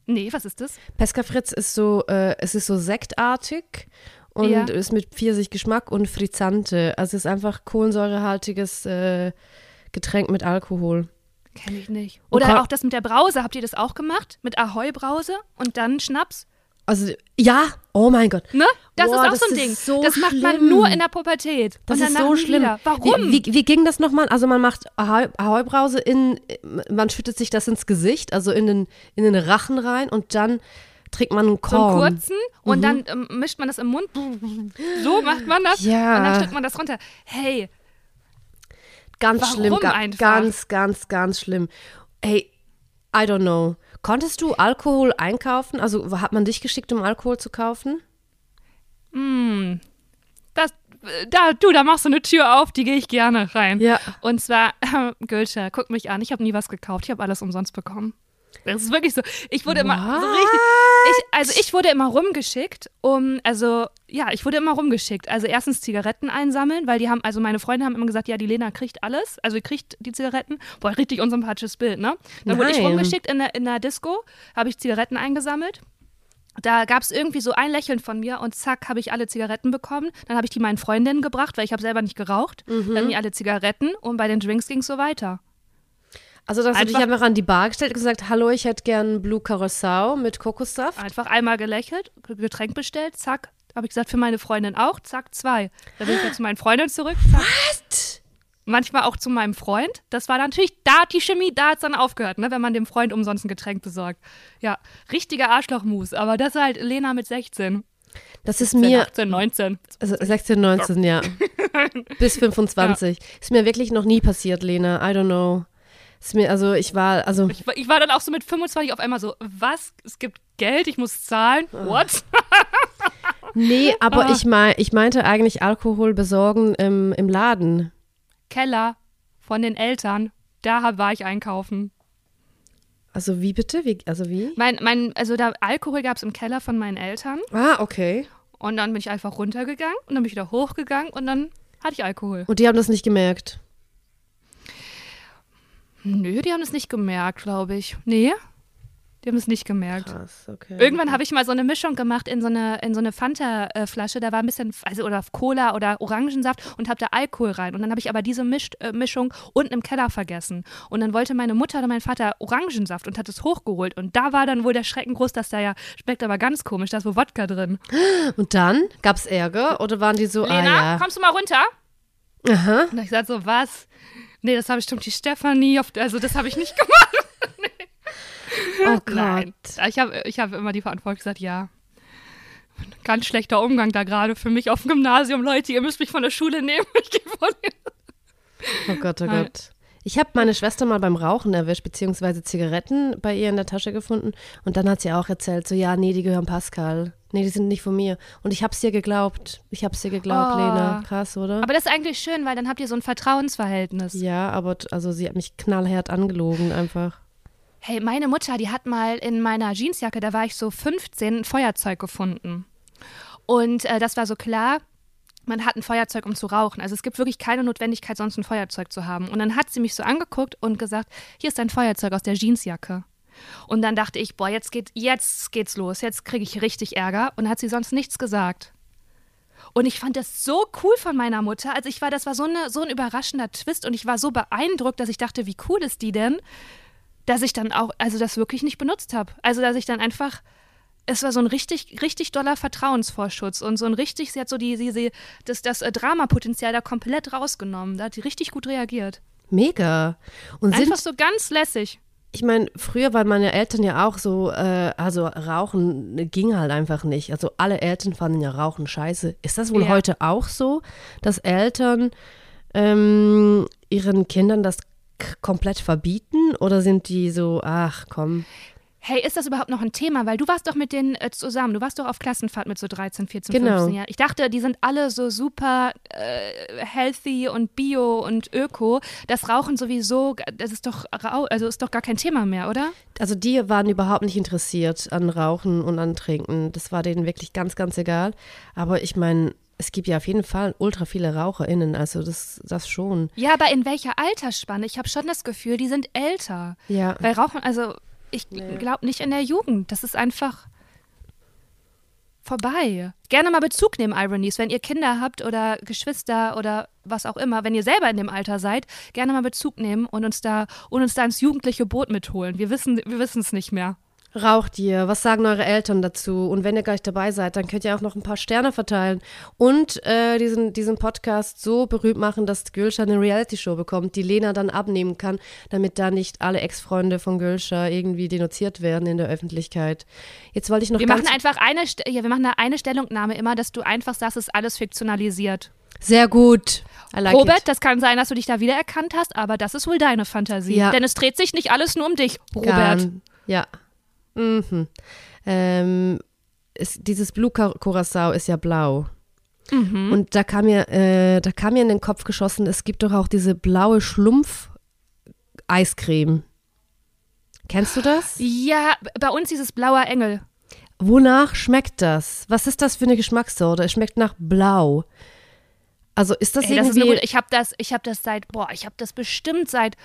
Nee, was ist das? Pesca Fritz ist so, äh, es ist so sektartig und Ja. ist mit Pfirsichgeschmack und Frizzante. Also es ist einfach kohlensäurehaltiges äh, Getränk mit Alkohol. Kenne ich nicht. Oder Korn- auch das mit der Brause. Habt ihr das auch gemacht? Mit Ahoi-Brause und dann Schnaps? Also ja, oh mein Gott. Ne? Das Boah, ist auch das so ein Ding. so das macht man schlimm. nur in der Pubertät. Das ist so schlimm. Wieder. Warum? Wie, wie, wie ging das nochmal? Also man macht Ahoi- Ahoi-Brause in, man schüttet sich das ins Gesicht, also in den, in den Rachen rein und dann trinkt man einen so einen Korn. kurzen und dann ähm, mischt man das im Mund. So macht man das. Ja. Und dann steckt man das runter. Hey, Ganz Warum schlimm, ga, einfach? ganz, ganz, ganz schlimm. Hey, I don't know. Konntest du Alkohol einkaufen? Also hat man dich geschickt, um Alkohol zu kaufen? hm, das, da, du, da machst du eine Tür auf, die gehe ich gerne rein. Ja. Und zwar, äh, *laughs* Gülscher, guck mich an, ich habe nie was gekauft, ich habe alles umsonst bekommen. Das ist wirklich so. Ich wurde immer so What? richtig. Ich, also ich wurde immer rumgeschickt, um, also ja, ich wurde immer rumgeschickt. Also erstens Zigaretten einsammeln, weil die haben, also meine Freunde haben immer gesagt, ja, die Lena kriegt alles, also die kriegt die Zigaretten. Boah, richtig unsympathisches Bild, ne? Dann wurde ich Nein. rumgeschickt in der, in der Disco, habe ich Zigaretten eingesammelt. Da gab es irgendwie so ein Lächeln von mir und zack, habe ich alle Zigaretten bekommen. Dann habe ich die meinen Freundinnen gebracht, weil ich habe selber nicht geraucht. Mhm. Dann die alle Zigaretten und bei den Drinks ging es so weiter. Also dass du dich Einfach- einfach an die Bar gestellt und gesagt, hallo, ich hätte gern Blue Curacao mit Kokossaft. Einfach einmal gelächelt, Getränk bestellt, zack. Habe ich gesagt, für meine Freundin auch, zack, zwei. Dann bin ich wieder zu meinen Freundinnen zurück, zack. What? Manchmal auch zu meinem Freund. Das war dann natürlich, da hat die Chemie, da hat es dann aufgehört, ne, wenn man dem Freund umsonst ein Getränk besorgt. Ja, richtiger Arschlochmus. Aber das ist halt Lena mit 16. Das ist 17, mir, 18, 19. also 16, 19, ja. *laughs* Bis 25. Ist mir wirklich noch nie passiert, Lena. I don't know. Ist mir, also ich war, also Ich, ich war dann auch so mit 25 auf einmal so, was? Es gibt Geld, ich muss zahlen? What? *laughs* Nee, aber Ah. ich, mein, ich meinte eigentlich Alkohol besorgen im, im Laden. Keller von den Eltern. Da war ich einkaufen. Also wie bitte? Wie, also wie? Mein, mein, also da Alkohol gab es im Keller von meinen Eltern. Ah, okay. Und dann bin ich einfach runtergegangen und dann bin ich wieder hochgegangen und dann hatte ich Alkohol. Und die haben das nicht gemerkt. Nö, die haben das nicht gemerkt, glaube ich. Nee. Die haben es nicht gemerkt. Krass, okay. Irgendwann habe ich mal so eine Mischung gemacht in so eine, in so eine Fanta-Flasche. Da war ein bisschen, also oder Cola oder Orangensaft und habe da Alkohol rein. Und dann habe ich aber diese Misch, äh, Mischung unten im Keller vergessen. Und dann wollte meine Mutter oder mein Vater Orangensaft und hat es hochgeholt. Und da war dann wohl der Schrecken groß, dass da ja, schmeckt aber ganz komisch, da ist wohl Wodka drin. Und dann gab es Ärger oder waren die so, Lena, ah ja. kommst du mal runter? Aha. Und ich sagte so, was? Nee, das habe ich bestimmt die Stefanie, auf, also das habe ich nicht *laughs* gemacht. Oh Gott. Nein. Ich habe ich hab immer die Verantwortung gesagt, ja. Ganz schlechter Umgang da gerade für mich auf dem Gymnasium. Leute, ihr müsst mich von der Schule nehmen. *laughs* Ich gehe von Oh Gott, oh. Gott. Ich habe meine Schwester mal beim Rauchen erwischt, beziehungsweise Zigaretten bei ihr in der Tasche gefunden. Und dann hat sie auch erzählt, so, ja, nee, die gehören Pascal. Nee, die sind nicht von mir. Und ich hab's dir geglaubt. Ich hab's dir geglaubt, Oh. Lena. Krass, oder? Aber das ist eigentlich schön, weil dann habt ihr so ein Vertrauensverhältnis. ja, aber also sie hat mich knallhart angelogen einfach. Hey, meine Mutter, die hat mal in meiner Jeansjacke, da war ich so 15, ein Feuerzeug gefunden. Und äh, das war so klar, man hat ein Feuerzeug, um zu rauchen. Also es gibt wirklich keine Notwendigkeit, sonst ein Feuerzeug zu haben. Und dann hat sie mich so angeguckt und gesagt, hier ist ein Feuerzeug aus der Jeansjacke. Und dann dachte ich, boah, jetzt, geht, jetzt geht's los, jetzt kriege ich richtig Ärger. Und hat sie sonst nichts gesagt. Und ich fand das so cool von meiner Mutter. Also ich war, das war so, eine, so ein überraschender Twist und ich war so beeindruckt, dass ich dachte, wie cool ist die denn? dass ich dann auch, also das wirklich nicht benutzt habe. Also dass ich dann einfach, es war so ein richtig, richtig doller Vertrauensvorschutz und so ein richtig, sie hat so die, sie, sie, das, das äh, Dramapotenzial da komplett rausgenommen. Da hat die richtig gut reagiert. Mega. Und Einfach so ganz lässig. ich meine, früher waren meine Eltern ja auch so, äh, also Rauchen ging halt einfach nicht. Also alle Eltern fanden ja Rauchen scheiße. Ist das wohl Ja. heute auch so, dass Eltern ähm, ihren Kindern das komplett verbieten? Oder sind die so, ach komm, Hey, ist das überhaupt noch ein Thema? Weil du warst doch mit denen äh, zusammen. Du warst doch auf Klassenfahrt mit so 13, 14, Genau. 15 Jahren. Ich dachte, die sind alle so super äh, healthy und bio und öko. Das Rauchen sowieso, das ist doch, also ist doch gar kein Thema mehr, oder? Also die waren überhaupt nicht interessiert an Rauchen und an Trinken. Das war denen wirklich ganz, ganz egal. Aber ich meine, es gibt ja auf jeden Fall ultra viele RaucherInnen, also das, das schon. Ja, aber in welcher Altersspanne? Ich habe schon das Gefühl, die sind älter. Ja. Weil Rauchen, also ich glaube nicht in der Jugend. Das ist einfach vorbei. Gerne mal Bezug nehmen, Ironies, wenn ihr Kinder habt oder Geschwister oder was auch immer, wenn ihr selber in dem Alter seid, gerne mal Bezug nehmen und uns da und uns da ins jugendliche Boot mitholen. Wir wissen wir wissen es nicht mehr. Raucht ihr? Was sagen eure Eltern dazu? Und wenn ihr gleich dabei seid, dann könnt ihr auch noch ein paar Sterne verteilen und äh, diesen, diesen Podcast so berühmt machen, dass Gülscha eine Reality-Show bekommt, die Lena dann abnehmen kann, damit da nicht alle Ex-Freunde von Gülscha irgendwie denunziert werden in der Öffentlichkeit. Jetzt wollte ich noch Wir machen einfach eine ja, wir machen da eine Stellungnahme immer, dass du einfach sagst, es ist alles fiktionalisiert. sehr gut. Like Robert, it. das kann sein, dass du dich da wiedererkannt hast, aber das ist wohl deine Fantasie. Ja. Denn es dreht sich nicht alles nur um dich, Robert. Garn. Ja. Mhm. Ähm, ist, dieses Blue Cur- Curacao ist ja blau. Mhm. Und da kam mir, äh, da kam mir in den Kopf geschossen, es gibt doch auch diese blaue Schlumpf-Eiscreme. Kennst du das? Ja, bei uns dieses blauer Engel. Wonach schmeckt das? Was ist das für eine Geschmackssorte? Es schmeckt nach blau. Also ist das Ey, das ist irgendwie. eine gute, ich habe das, ich habe das seit, boah, ich habe das bestimmt seit,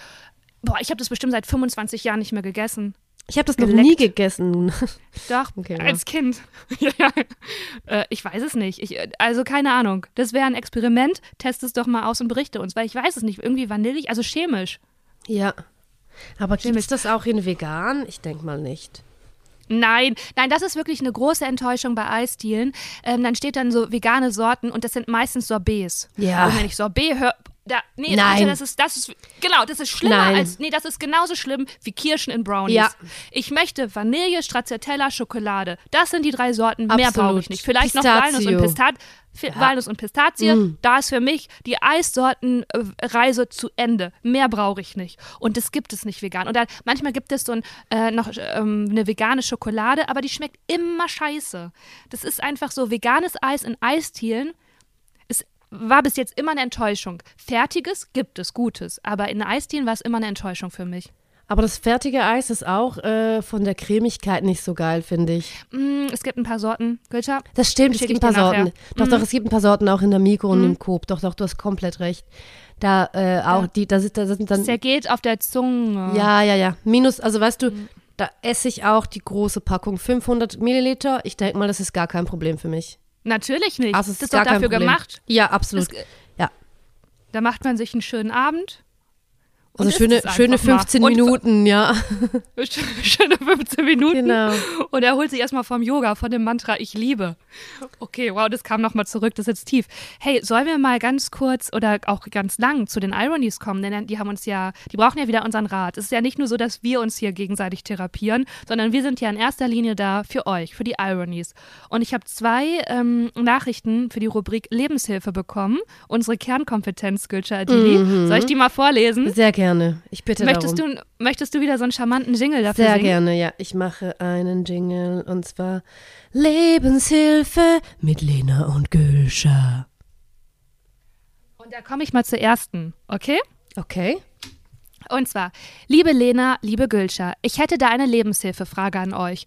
boah, ich habe das bestimmt seit 25 Jahren nicht mehr gegessen. Ich habe das noch geleckt. nie gegessen. *laughs* Doch, Okay, ja. als Kind. *laughs* ja, ja. Äh, ich weiß es nicht. Ich, also keine Ahnung. Das wäre ein Experiment. Test es doch mal aus und berichte uns, weil ich weiß es nicht. Irgendwie vanillig, also chemisch. ja. Aber gibt es das auch in vegan? Ich denke mal nicht. Nein, nein, das ist wirklich eine große Enttäuschung bei Eisdielen. Ähm, dann steht dann so vegane Sorten und das sind meistens Sorbets. Ja. Und wenn ich Sorbet höre, da, nee, Nein. Das ist, das ist, genau, das ist schlimmer Nein. als, nee, das ist genauso schlimm wie Kirschen in Brownies. Ja. Ich möchte Vanille, Stracciatella, Schokolade. Das sind die drei Sorten. Mehr Absolut. brauche ich nicht. Vielleicht noch Walnuss und Pistazio. Pistat. Fi- Walnuss und Pistazie, Mm. da ist für mich die Eissortenreise zu Ende. Mehr brauche ich nicht. Und das gibt es nicht vegan. Und dann, manchmal gibt es so ein, äh, noch ähm, eine vegane Schokolade, aber die schmeckt immer scheiße. Das ist einfach so veganes Eis in Eistielen. War bis jetzt immer eine Enttäuschung. Fertiges gibt es, Gutes. Aber in Eistielen war es immer eine Enttäuschung für mich. Aber das fertige Eis ist auch äh, von der Cremigkeit nicht so geil, finde ich. Mm, es gibt ein paar Sorten. Gülscha? Das stimmt, es gibt ein paar. Sorten. Doch, doch, es gibt ein paar Sorten auch in der Mikro und im Coop. Doch, doch, du hast komplett recht. Da äh, auch Ja. die, da sind, da sind dann. Zergeht auf der Zunge. Ja, ja, ja. Minus, also weißt du, Da esse ich auch die große Packung, 500 Milliliter. Ich denke mal, das ist gar kein Problem für mich. Natürlich nicht. Also, das ist doch dafür Problem. gemacht. Ja, absolut. Das- ja. Da macht man sich einen schönen Abend. Und Also schöne, schöne mal. 15 Und- Minuten, ja. *laughs* Schöne 15 Minuten. Genau. Und er holt sich erstmal vom Yoga, von dem Mantra Ich liebe. Okay, wow, das kam nochmal zurück, das ist jetzt tief. Hey, sollen wir mal ganz kurz oder auch ganz lang zu den Ironies kommen? Denn die haben uns ja, die brauchen ja wieder unseren Rat. Es ist ja nicht nur so, dass wir uns hier gegenseitig therapieren, sondern wir sind ja in erster Linie da für euch, für die Ironies. Und ich habe zwei ähm, Nachrichten für die Rubrik Lebenshilfe bekommen. Unsere Kernkompetenz, Gülscha Adili. Soll ich die mal vorlesen? Sehr gerne. Ich bitte Möchtest darum. du, möchtest du wieder so einen charmanten Jingle dafür Sehr singen? gerne, ja. Ich mache einen Jingle und zwar Lebenshilfe mit Lena und Gülscha. Und da komme ich mal zur ersten, okay? Okay. Und zwar, liebe Lena, liebe Gülscha, ich hätte da eine Lebenshilfefrage an euch.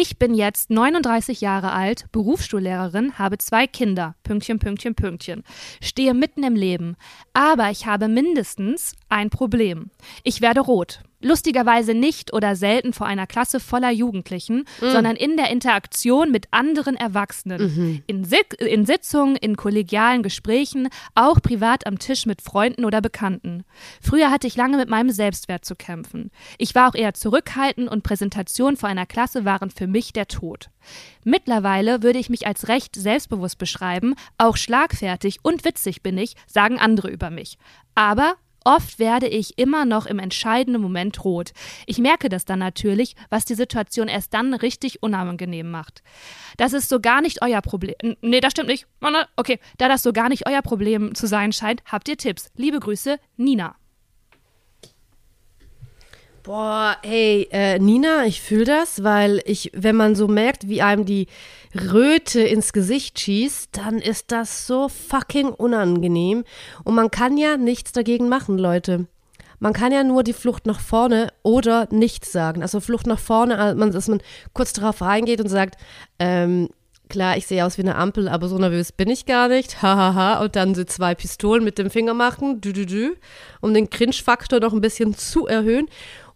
Ich bin jetzt 39 Jahre alt, Berufsschullehrerin, habe zwei Kinder, Pünktchen, Pünktchen, Pünktchen, stehe mitten im Leben, aber ich habe mindestens ein Problem. Ich werde rot. Lustigerweise nicht oder selten vor einer Klasse voller Jugendlichen, sondern in der Interaktion mit anderen Erwachsenen. In, Sit in Sitzungen, in kollegialen Gesprächen, auch privat am Tisch mit Freunden oder Bekannten. Früher hatte ich lange mit meinem Selbstwert zu kämpfen. Ich war auch eher zurückhaltend und Präsentationen vor einer Klasse waren für mich der Tod. Mittlerweile würde ich mich als recht selbstbewusst beschreiben, auch schlagfertig und witzig bin ich, sagen andere über mich. Aber Oft werde ich immer noch im entscheidenden Moment rot. Ich merke das dann natürlich, was die Situation erst dann richtig unangenehm macht. Das ist so gar nicht euer Problem. Nee, das stimmt nicht. Oh, ne, Okay, da das so gar nicht euer Problem zu sein scheint, habt ihr Tipps. Liebe Grüße, Nina. Boah, hey, äh, Nina, ich fühle das, weil ich, wenn man so merkt, wie einem die Röte ins Gesicht schießt, dann ist das so fucking unangenehm. Und man kann ja nichts dagegen machen, Leute. Man kann ja nur die Flucht nach vorne oder nichts sagen. Also Flucht nach vorne, also dass man kurz darauf reingeht und sagt, ähm, klar, ich sehe aus wie eine Ampel, aber so nervös bin ich gar nicht. Hahaha. Und dann so zwei Pistolen mit dem Finger machen, dü, dü, dü, um den Cringe-Faktor noch ein bisschen zu erhöhen.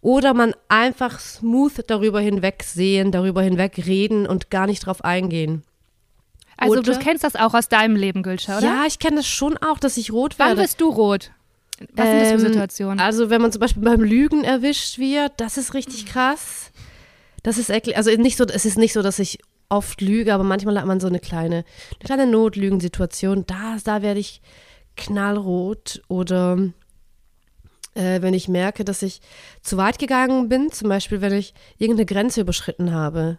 Oder man einfach smooth darüber hinwegsehen, darüber hinweg reden und gar nicht drauf eingehen. Also Oder- du kennst das auch aus deinem Leben, Gülscha, oder? Ja, ich kenne das schon auch, dass ich rot Wann werde. bist du rot? Was sind das für Ähm, Situationen? Also wenn man zum Beispiel beim Lügen erwischt wird, das ist richtig krass. Das ist eklig. Also nicht so, es ist nicht so, dass ich oft lüge, aber manchmal hat man so eine kleine, eine kleine Notlügensituation. Da, da werde ich knallrot oder äh, wenn ich merke, dass ich zu weit gegangen bin, zum Beispiel wenn ich irgendeine Grenze überschritten habe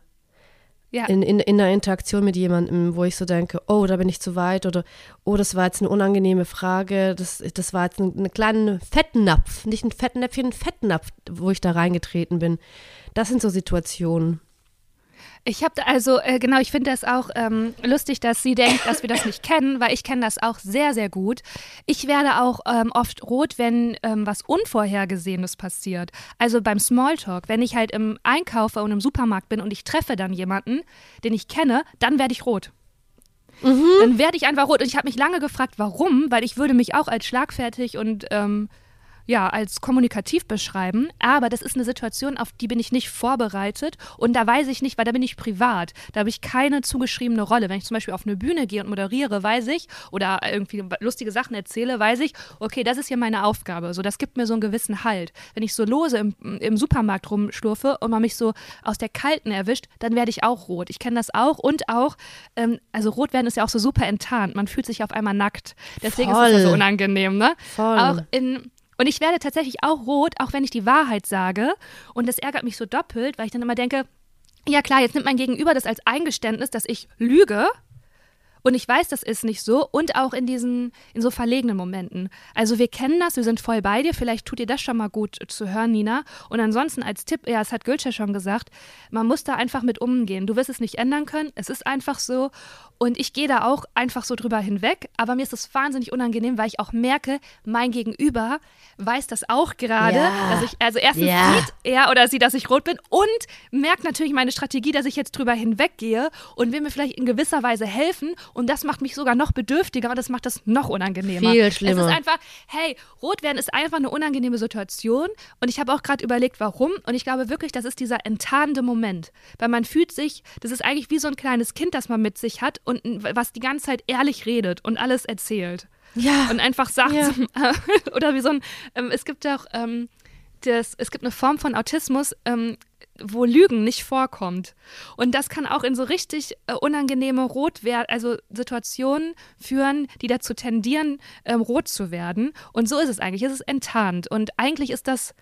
ja. in, in, in einer Interaktion mit jemandem, wo ich so denke, oh, da bin ich zu weit oder oh, das war jetzt eine unangenehme Frage, das, das war jetzt ein, ein kleiner Fettnapf, nicht ein Fettnäpfchen, ein Fettnapf, wo ich da reingetreten bin. Das sind so Situationen. Ich habe also, äh, genau, ich finde das auch ähm, lustig, dass sie denkt, dass wir das nicht kennen, weil ich kenne das auch sehr, sehr gut. Ich werde auch ähm, oft rot, wenn ähm, was Unvorhergesehenes passiert. Also beim Smalltalk, wenn ich halt im Einkaufer und im Supermarkt bin und ich treffe dann jemanden, den ich kenne, dann werde ich rot. Dann werde ich einfach rot. Und ich habe mich lange gefragt, warum, weil ich würde mich auch als schlagfertig und ähm, ja, als kommunikativ beschreiben, aber das ist eine Situation, auf die bin ich nicht vorbereitet und da weiß ich nicht, weil da bin ich privat, da habe ich keine zugeschriebene Rolle. Wenn ich zum Beispiel auf eine Bühne gehe und moderiere, weiß ich, oder irgendwie lustige Sachen erzähle, weiß ich, okay, das ist hier meine Aufgabe. So, das gibt mir so einen gewissen Halt. Wenn ich so lose im, im Supermarkt rumschlurfe und man mich so aus der Kalten erwischt, dann werde ich auch rot. Ich kenne das auch und auch, ähm, also rot werden ist ja auch so super enttarnt. Man fühlt sich auf einmal nackt. Deswegen ist es so Voll. unangenehm, ne? Voll. Auch in und ich werde tatsächlich auch rot, auch wenn ich die Wahrheit sage. Und das ärgert mich so doppelt, weil ich dann immer denke, ja klar, jetzt nimmt mein Gegenüber das als Eingeständnis, dass ich lüge. Und ich weiß, das ist nicht so. Und auch in diesen, in so verlegenen Momenten. Also wir kennen das, wir sind voll bei dir. Vielleicht tut dir das schon mal gut zu hören, Nina. Und ansonsten als Tipp, ja, es hat Gülscha schon gesagt, man muss da einfach mit umgehen. Du wirst es nicht ändern können. Es ist einfach so. Und ich gehe da auch einfach so drüber hinweg. Aber mir ist das wahnsinnig unangenehm, weil ich auch merke, mein Gegenüber weiß das auch gerade, Ja. dass ich, also erstens Ja. sieht er oder sie, dass ich rot bin und merkt natürlich meine Strategie, dass ich jetzt drüber hinweggehe und will mir vielleicht in gewisser Weise helfen Und das macht mich sogar noch bedürftiger und das macht das noch unangenehmer. Viel schlimmer. Es ist einfach, hey, rot werden ist einfach eine unangenehme Situation. Und ich habe auch gerade überlegt, warum. Und ich glaube wirklich, das ist dieser enttarnende Moment. Weil man fühlt sich, das ist eigentlich wie so ein kleines Kind, das man mit sich hat und was die ganze Zeit ehrlich redet und alles erzählt. Ja. Und einfach sagt, Ja. *laughs* oder wie so ein, ähm, es gibt auch, ähm, das, es gibt eine Form von Autismus, ähm, wo Lügen nicht vorkommt. Und das kann auch in so richtig äh, unangenehme Rotwer also Situationen führen, die dazu tendieren, ähm, rot zu werden. Und so ist es eigentlich. Es ist enttarnt. Und eigentlich ist das,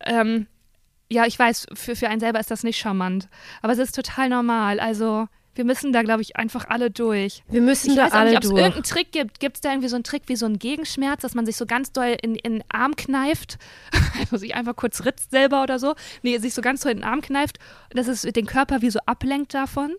ähm, ja, ich weiß, für, für einen selber ist das nicht charmant. Aber es ist total normal. Also wir müssen da, glaube ich, einfach alle durch. Wir müssen Ich da alle nicht, ob es durch. irgendeinen Trick gibt. Gibt es da irgendwie so einen Trick wie so einen Gegenschmerz, dass man sich so ganz doll in, in den Arm kneift? *laughs* Also sich einfach kurz ritzt selber oder so. Nee, sich so ganz doll in den Arm kneift, dass es den Körper wie so ablenkt davon.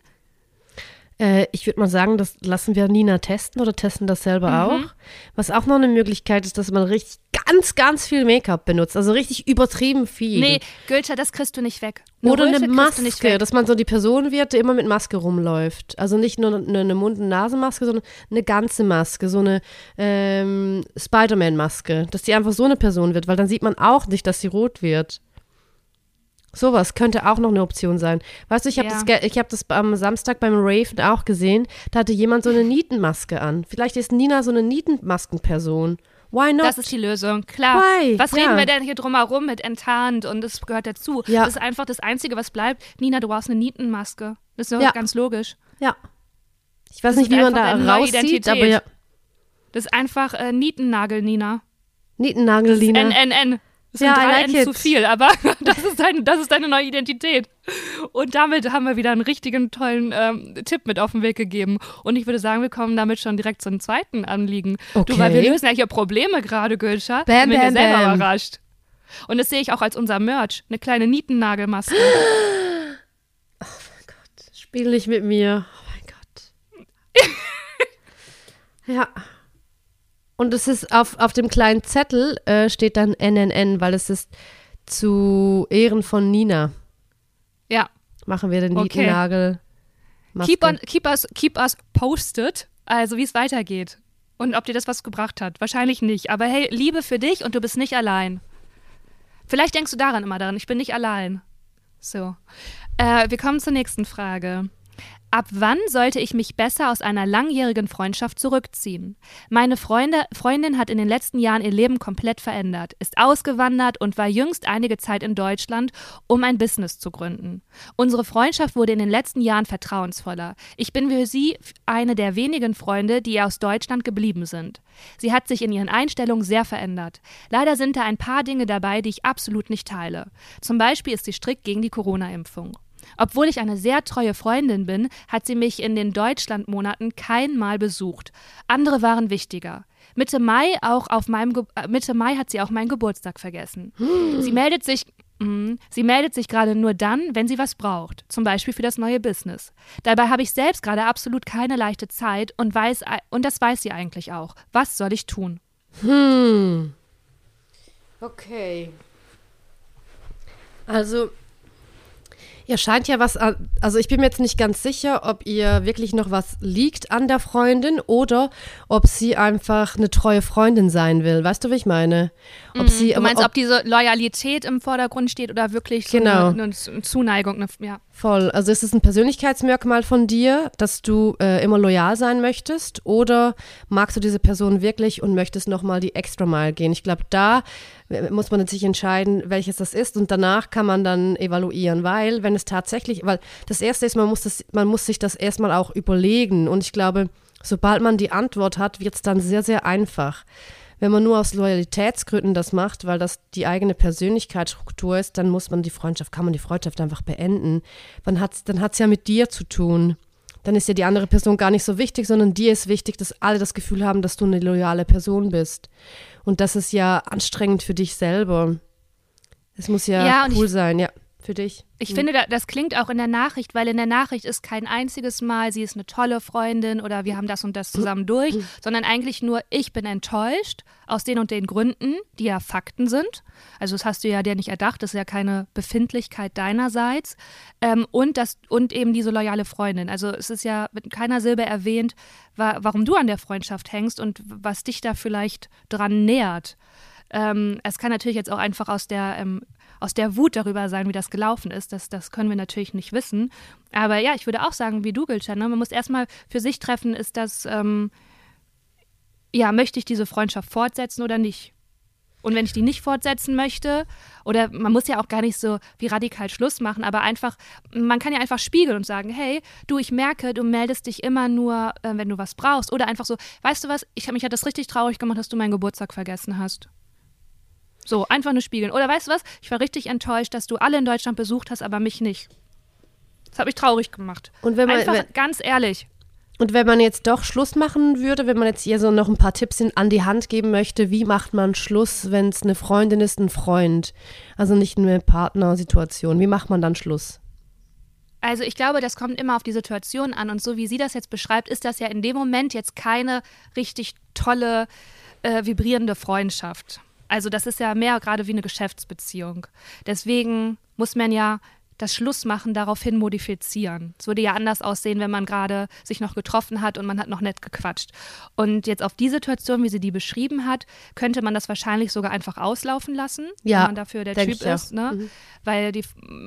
Äh, ich würde mal sagen, das lassen wir Nina testen oder testen das selber Mhm. auch. Was auch noch eine Möglichkeit ist, dass man richtig ganz, ganz viel Make-up benutzt. Also richtig übertrieben viel. Nee, Gülter, das kriegst du nicht weg. Oder eine kriegst du nicht Maske, dass man so die Person wird, die immer mit Maske rumläuft. Also nicht nur eine, eine Mund- und Nasenmaske, sondern eine ganze Maske, so eine ähm, Spider-Man-Maske. Dass die einfach so eine Person wird, weil dann sieht man auch nicht, dass sie rot wird. Sowas könnte auch noch eine Option sein. Weißt du, ich habe Ja. das, ich hab das am Samstag beim Raven auch gesehen. Da hatte jemand so eine Nietenmaske an. Vielleicht ist Nina so eine Nietenmaskenperson. Why not? Das ist die Lösung, klar. Why? Was Ja. reden wir denn hier drumherum mit enttarnt und das gehört dazu. Ja. Das ist einfach das Einzige, was bleibt. Nina, du brauchst eine Nietenmaske. Das ist doch Ja. ganz logisch. ja. Ich weiß Das nicht, wie man da Identität. aber ja. Das ist einfach äh, Nietennagel, Nina. Nietennagel, Lina. NNN. Das sind Ja, I drei like N zu viel, aber *laughs* das ist, dein, das ist deine neue Identität. Und damit haben wir wieder einen richtigen tollen ähm, Tipp mit auf den Weg gegeben. Und ich würde sagen, wir kommen damit schon direkt zum zweiten Anliegen. Du, weil wir Okay. lösen ja hier Probleme gerade, Gülscha. Bam, bin bam, ja selber bam. überrascht. Und das sehe ich auch als unser Merch. Eine kleine Nietennagelmaske. *gasps* Spiel nicht mit mir. Oh mein Gott. *laughs* ja. Und es ist auf, auf dem kleinen Zettel äh, steht dann NNN, weil es ist zu Ehren von Nina. Ja. Machen wir den Okay. Nietennagel. Keep, on, keep, us, keep us posted, also wie es weitergeht. Und ob dir das was gebracht hat. Wahrscheinlich nicht. Aber hey, Liebe für dich und du bist nicht allein. Vielleicht denkst du daran immer daran, ich bin nicht allein. So. Äh, wir kommen zur nächsten Frage. Ab wann sollte ich mich besser aus einer langjährigen Freundschaft zurückziehen? Meine Freunde, Freundin hat in den letzten Jahren ihr Leben komplett verändert, ist ausgewandert und war jüngst einige Zeit in Deutschland, um ein Business zu gründen. Unsere Freundschaft wurde in den letzten Jahren vertrauensvoller. Ich bin für sie eine der wenigen Freunde, die aus Deutschland geblieben sind. Sie hat sich in ihren Einstellungen sehr verändert. Leider sind da ein paar Dinge dabei, die ich absolut nicht teile. Zum Beispiel ist sie strikt gegen die Corona-Impfung. Obwohl ich eine sehr treue Freundin bin, hat sie mich in den Deutschlandmonaten kein Mal besucht. Andere waren wichtiger. Mitte Mai, auch auf meinem Ge äh, Mitte Mai hat sie auch meinen Geburtstag vergessen. *gasps* Sie meldet sich. Mm, Sie meldet sich gerade nur dann, wenn sie was braucht, zum Beispiel für das neue Business. Dabei habe ich selbst gerade absolut keine leichte Zeit und weiß und das weiß sie eigentlich auch. Was soll ich tun? Hm. Okay. Also, ihr scheint ja was an. Also, ich bin mir jetzt nicht ganz sicher, ob ihr wirklich noch was liegt an der Freundin oder ob sie einfach eine treue Freundin sein will. Weißt du, wie ich meine? Ob sie, Mhm. Du meinst, ob, ob diese Loyalität im Vordergrund steht oder wirklich so Genau. eine, eine Zuneigung? Eine, ja. Voll. Also ist es ein Persönlichkeitsmerkmal von dir, dass du äh, immer loyal sein möchtest oder magst du diese Person wirklich und möchtest nochmal die extra Mile gehen? Ich glaube, da äh, muss man sich entscheiden, welches das ist und danach kann man dann evaluieren, weil wenn es tatsächlich, weil das Erste ist, man muss, das, man muss sich das erstmal auch überlegen und ich glaube, sobald man die Antwort hat, wird es dann sehr, sehr einfach. Wenn man nur aus Loyalitätsgründen das macht, weil das die eigene Persönlichkeitsstruktur ist, dann muss man die Freundschaft, kann man die Freundschaft einfach beenden. Dann hat es dann hat's ja mit dir zu tun. Dann ist ja die andere Person gar nicht so wichtig, sondern dir ist wichtig, dass alle das Gefühl haben, dass du eine loyale Person bist. Und das ist ja anstrengend für dich selber. Es muss ja, Ja, cool ich- sein, ja. Für dich? Ich mhm. finde, das klingt auch in der Nachricht, weil in der Nachricht ist kein einziges Mal, sie ist eine tolle Freundin oder wir haben das und das zusammen durch, sondern eigentlich nur, ich bin enttäuscht aus den und den Gründen, die ja Fakten sind. Also das hast du ja dir nicht erdacht, das ist ja keine Befindlichkeit deinerseits. Ähm, und, das, und eben diese loyale Freundin. Also es ist ja mit keiner Silbe erwähnt, wa warum du an der Freundschaft hängst und was dich da vielleicht dran nährt. Ähm, es kann natürlich jetzt auch einfach aus der ähm, aus der Wut darüber sein, wie das gelaufen ist. Das, das können wir natürlich nicht wissen. Aber ja, ich würde auch sagen, wie du, Gülcan, ne? man muss erstmal für sich treffen, ist das, ähm, ja, möchte ich diese Freundschaft fortsetzen oder nicht? Und wenn ich die nicht fortsetzen möchte, oder man muss ja auch gar nicht so wie radikal Schluss machen, aber einfach, man kann ja einfach spiegeln und sagen, hey, du, ich merke, du meldest dich immer nur, äh, wenn du was brauchst. Oder einfach so, weißt du was, ich, mich hat das richtig traurig gemacht, dass du meinen Geburtstag vergessen hast. So, einfach nur spiegeln. Oder weißt du was? Ich war richtig enttäuscht, dass du alle in Deutschland besucht hast, aber mich nicht. Das hat mich traurig gemacht. Und wenn man, einfach wenn, ganz ehrlich. Und wenn man jetzt doch Schluss machen würde, wenn man jetzt ihr so noch ein paar Tipps in, an die Hand geben möchte, wie macht man Schluss, wenn es eine Freundin ist, ein Freund? Also nicht eine Partnersituation. Wie macht man dann Schluss? Also ich glaube, das kommt immer auf die Situation an. Und so wie sie das jetzt beschreibt, ist das ja in dem Moment jetzt keine richtig tolle, äh, vibrierende Freundschaft. Also das ist ja mehr gerade wie eine Geschäftsbeziehung. Deswegen muss man ja das Schlussmachen daraufhin modifizieren. Es würde ja anders aussehen, wenn man gerade sich noch getroffen hat und man hat noch nett gequatscht. Und jetzt auf die Situation, wie sie die beschrieben hat, könnte man das wahrscheinlich sogar einfach auslaufen lassen, ja, wenn man dafür der Typ ist. Ne? Mhm. Weil die,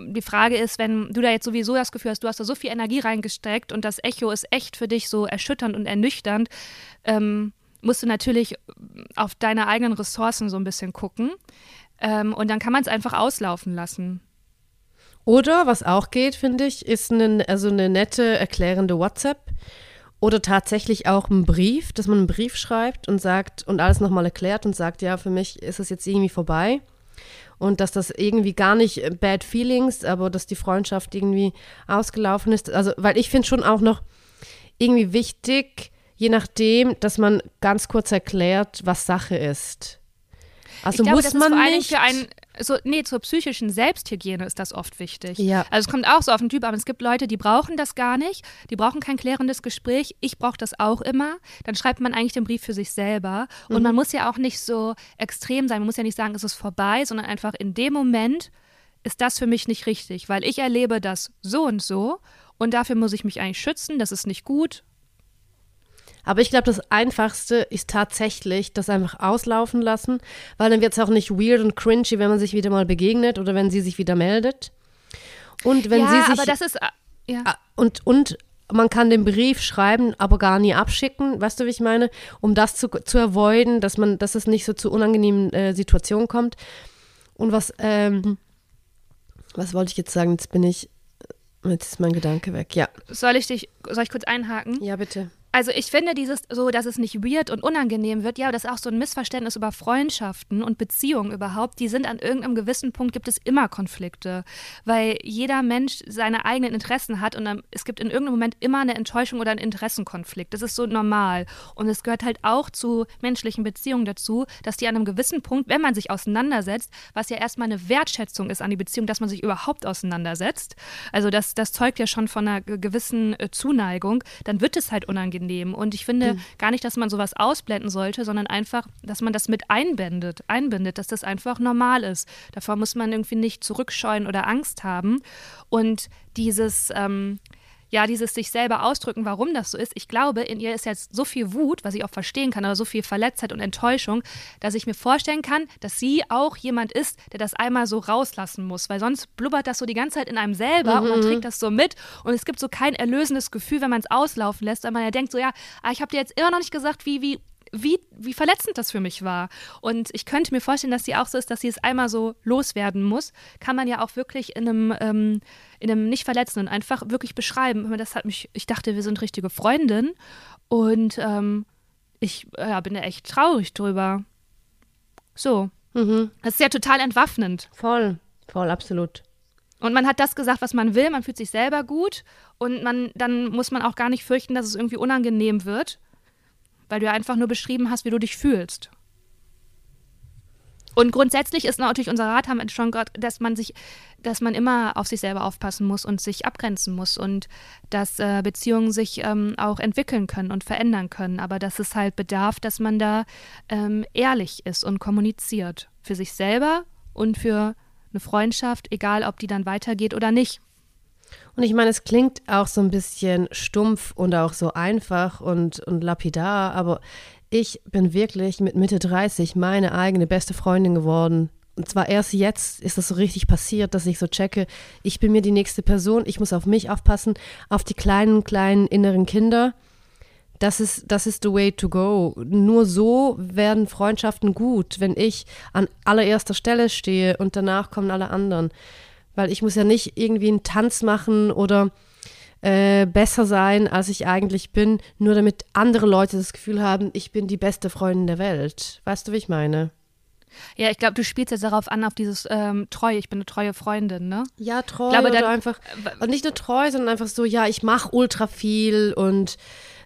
die Frage ist, wenn du da jetzt sowieso das Gefühl hast, du hast da so viel Energie reingesteckt und das Echo ist echt für dich so erschütternd und ernüchternd, ähm, musst du natürlich auf deine eigenen Ressourcen so ein bisschen gucken. Ähm, und dann kann man es einfach auslaufen lassen. Oder was auch geht, finde ich, ist eine, also eine nette, erklärende WhatsApp. Oder tatsächlich auch ein Brief, dass man einen Brief schreibt und sagt und alles nochmal erklärt und sagt, ja, für mich ist es jetzt irgendwie vorbei. Und dass das irgendwie gar nicht bad feelings, aber dass die Freundschaft irgendwie ausgelaufen ist. Also, weil ich finde schon auch noch irgendwie wichtig, je nachdem, dass man ganz kurz erklärt, was Sache ist. Also glaube, muss man nicht so, nee, zur psychischen Selbsthygiene ist das oft wichtig. Ja. Also es kommt auch so auf den Typ, aber es gibt Leute, die brauchen das gar nicht, die brauchen kein klärendes Gespräch. Ich brauche das auch immer. Dann schreibt man eigentlich den Brief für sich selber. Und Mhm. man muss ja auch nicht so extrem sein. Man muss ja nicht sagen, es ist vorbei, sondern einfach in dem Moment ist das für mich nicht richtig, weil ich erlebe das so und so und dafür muss ich mich eigentlich schützen, das ist nicht gut Aber ich glaube, das Einfachste ist tatsächlich das einfach auslaufen lassen, weil dann wird es auch nicht weird und cringy, wenn man sich wieder mal begegnet oder wenn sie sich wieder meldet. Und wenn ja, sie sich aber das ist äh, ja. Ah, und und man kann den Brief schreiben, aber gar nie abschicken, weißt du, wie ich meine, um das zu, zu avoiden, dass man, dass es nicht so zu unangenehmen äh, Situationen kommt. Und was, ähm, was wollte ich jetzt sagen? Jetzt bin ich, jetzt ist mein Gedanke weg. Ja, Soll ich dich, soll ich kurz einhaken? ja bitte. Also ich finde dieses so, dass es nicht weird und unangenehm wird, ja, das ist auch so ein Missverständnis über Freundschaften und Beziehungen überhaupt. Die sind an irgendeinem gewissen Punkt gibt es immer Konflikte, weil jeder Mensch seine eigenen Interessen hat und es gibt in irgendeinem Moment immer eine Enttäuschung oder einen Interessenkonflikt. Das ist so normal und es gehört halt auch zu menschlichen Beziehungen dazu, dass die an einem gewissen Punkt, wenn man sich auseinandersetzt, was ja erstmal eine Wertschätzung ist an die Beziehung, dass man sich überhaupt auseinandersetzt. Also das, das zeugt ja schon von einer gewissen äh, Zuneigung, dann wird es halt unangenehm nehmen. Und ich finde mhm. gar nicht, dass man sowas ausblenden sollte, sondern einfach, dass man das mit einbindet, einbindet, dass das einfach normal ist. Davor muss man irgendwie nicht zurückscheuen oder Angst haben. Und dieses, ähm, ja, dieses sich selber ausdrücken, warum das so ist. Ich glaube, in ihr ist jetzt so viel Wut, was ich auch verstehen kann, aber so viel Verletztheit und Enttäuschung, dass ich mir vorstellen kann, dass sie auch jemand ist, der das einmal so rauslassen muss, weil sonst blubbert das so die ganze Zeit in einem selber mhm. und man trägt das so mit und es gibt so kein erlösendes Gefühl, wenn man es auslaufen lässt, weil man ja denkt so, ja, ah, ich habe dir jetzt immer noch nicht gesagt, wie, wie wie, wie verletzend das für mich war. Und ich könnte mir vorstellen, dass sie auch so ist, dass sie es einmal so loswerden muss. Kann man ja auch wirklich in einem, ähm, in einem nicht verletzenden einfach wirklich beschreiben. Das hat mich, ich dachte, wir sind richtige Freundinnen. Und ähm, ich ja, bin da echt traurig drüber. So. Mhm. Das ist ja total entwaffnend. Voll, voll, absolut. Und man hat das gesagt, was man will, man fühlt sich selber gut und man, dann muss man auch gar nicht fürchten, dass es irgendwie unangenehm wird weil du ja einfach nur beschrieben hast, wie du dich fühlst. Und grundsätzlich ist natürlich unser Rat, haben schon gehört, dass man sich, dass man immer auf sich selber aufpassen muss und sich abgrenzen muss und dass äh, Beziehungen sich ähm, auch entwickeln können und verändern können, aber dass es halt bedarf, dass man da ähm, ehrlich ist und kommuniziert für sich selber und für eine Freundschaft, egal ob die dann weitergeht oder nicht. Und ich meine, es klingt auch so ein bisschen stumpf und auch so einfach und, und lapidar, aber ich bin wirklich mit Mitte 30 meine eigene beste Freundin geworden. Und zwar erst jetzt ist das so richtig passiert, dass ich so checke, ich bin mir die nächste Person, ich muss auf mich aufpassen, auf die kleinen, kleinen inneren Kinder. Das ist, das ist the way to go. Nur so werden Freundschaften gut, wenn ich an allererster Stelle stehe und danach kommen alle anderen. Weil ich muss ja nicht irgendwie einen Tanz machen oder äh, besser sein, als ich eigentlich bin, nur damit andere Leute das Gefühl haben, ich bin die beste Freundin der Welt. Weißt du, wie ich meine? Ja, ich glaube, du spielst jetzt darauf an, auf dieses ähm, treu, ich bin eine treue Freundin, ne? Ja, treu glaube, oder einfach, und nicht nur treu, sondern einfach so, ja, ich mache ultra viel und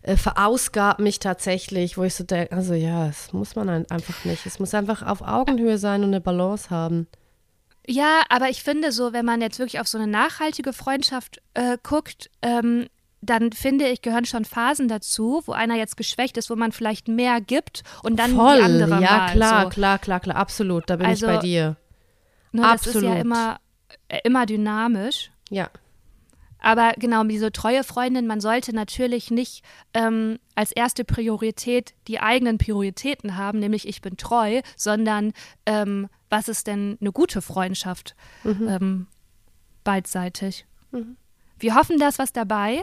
äh, verausgab mich tatsächlich, wo ich so denke, also ja, das muss man einfach nicht. Es muss einfach auf Augenhöhe sein und eine Balance haben. Ja, aber ich finde so, wenn man jetzt wirklich auf so eine nachhaltige Freundschaft äh, guckt, ähm, dann finde ich, gehören schon Phasen dazu, wo einer jetzt geschwächt ist, wo man vielleicht mehr gibt und dann Voll. die andere Ja, mal, klar, so. klar, klar, klar, absolut. Da bin Also, ich bei dir. Ne, das absolut. ist ja immer, äh, immer dynamisch. Ja. Aber genau, diese treue Freundin, man sollte natürlich nicht ähm, als erste Priorität die eigenen Prioritäten haben, nämlich ich bin treu, sondern ähm, was ist denn eine gute Freundschaft ähm, beidseitig. Wir hoffen, da ist was dabei.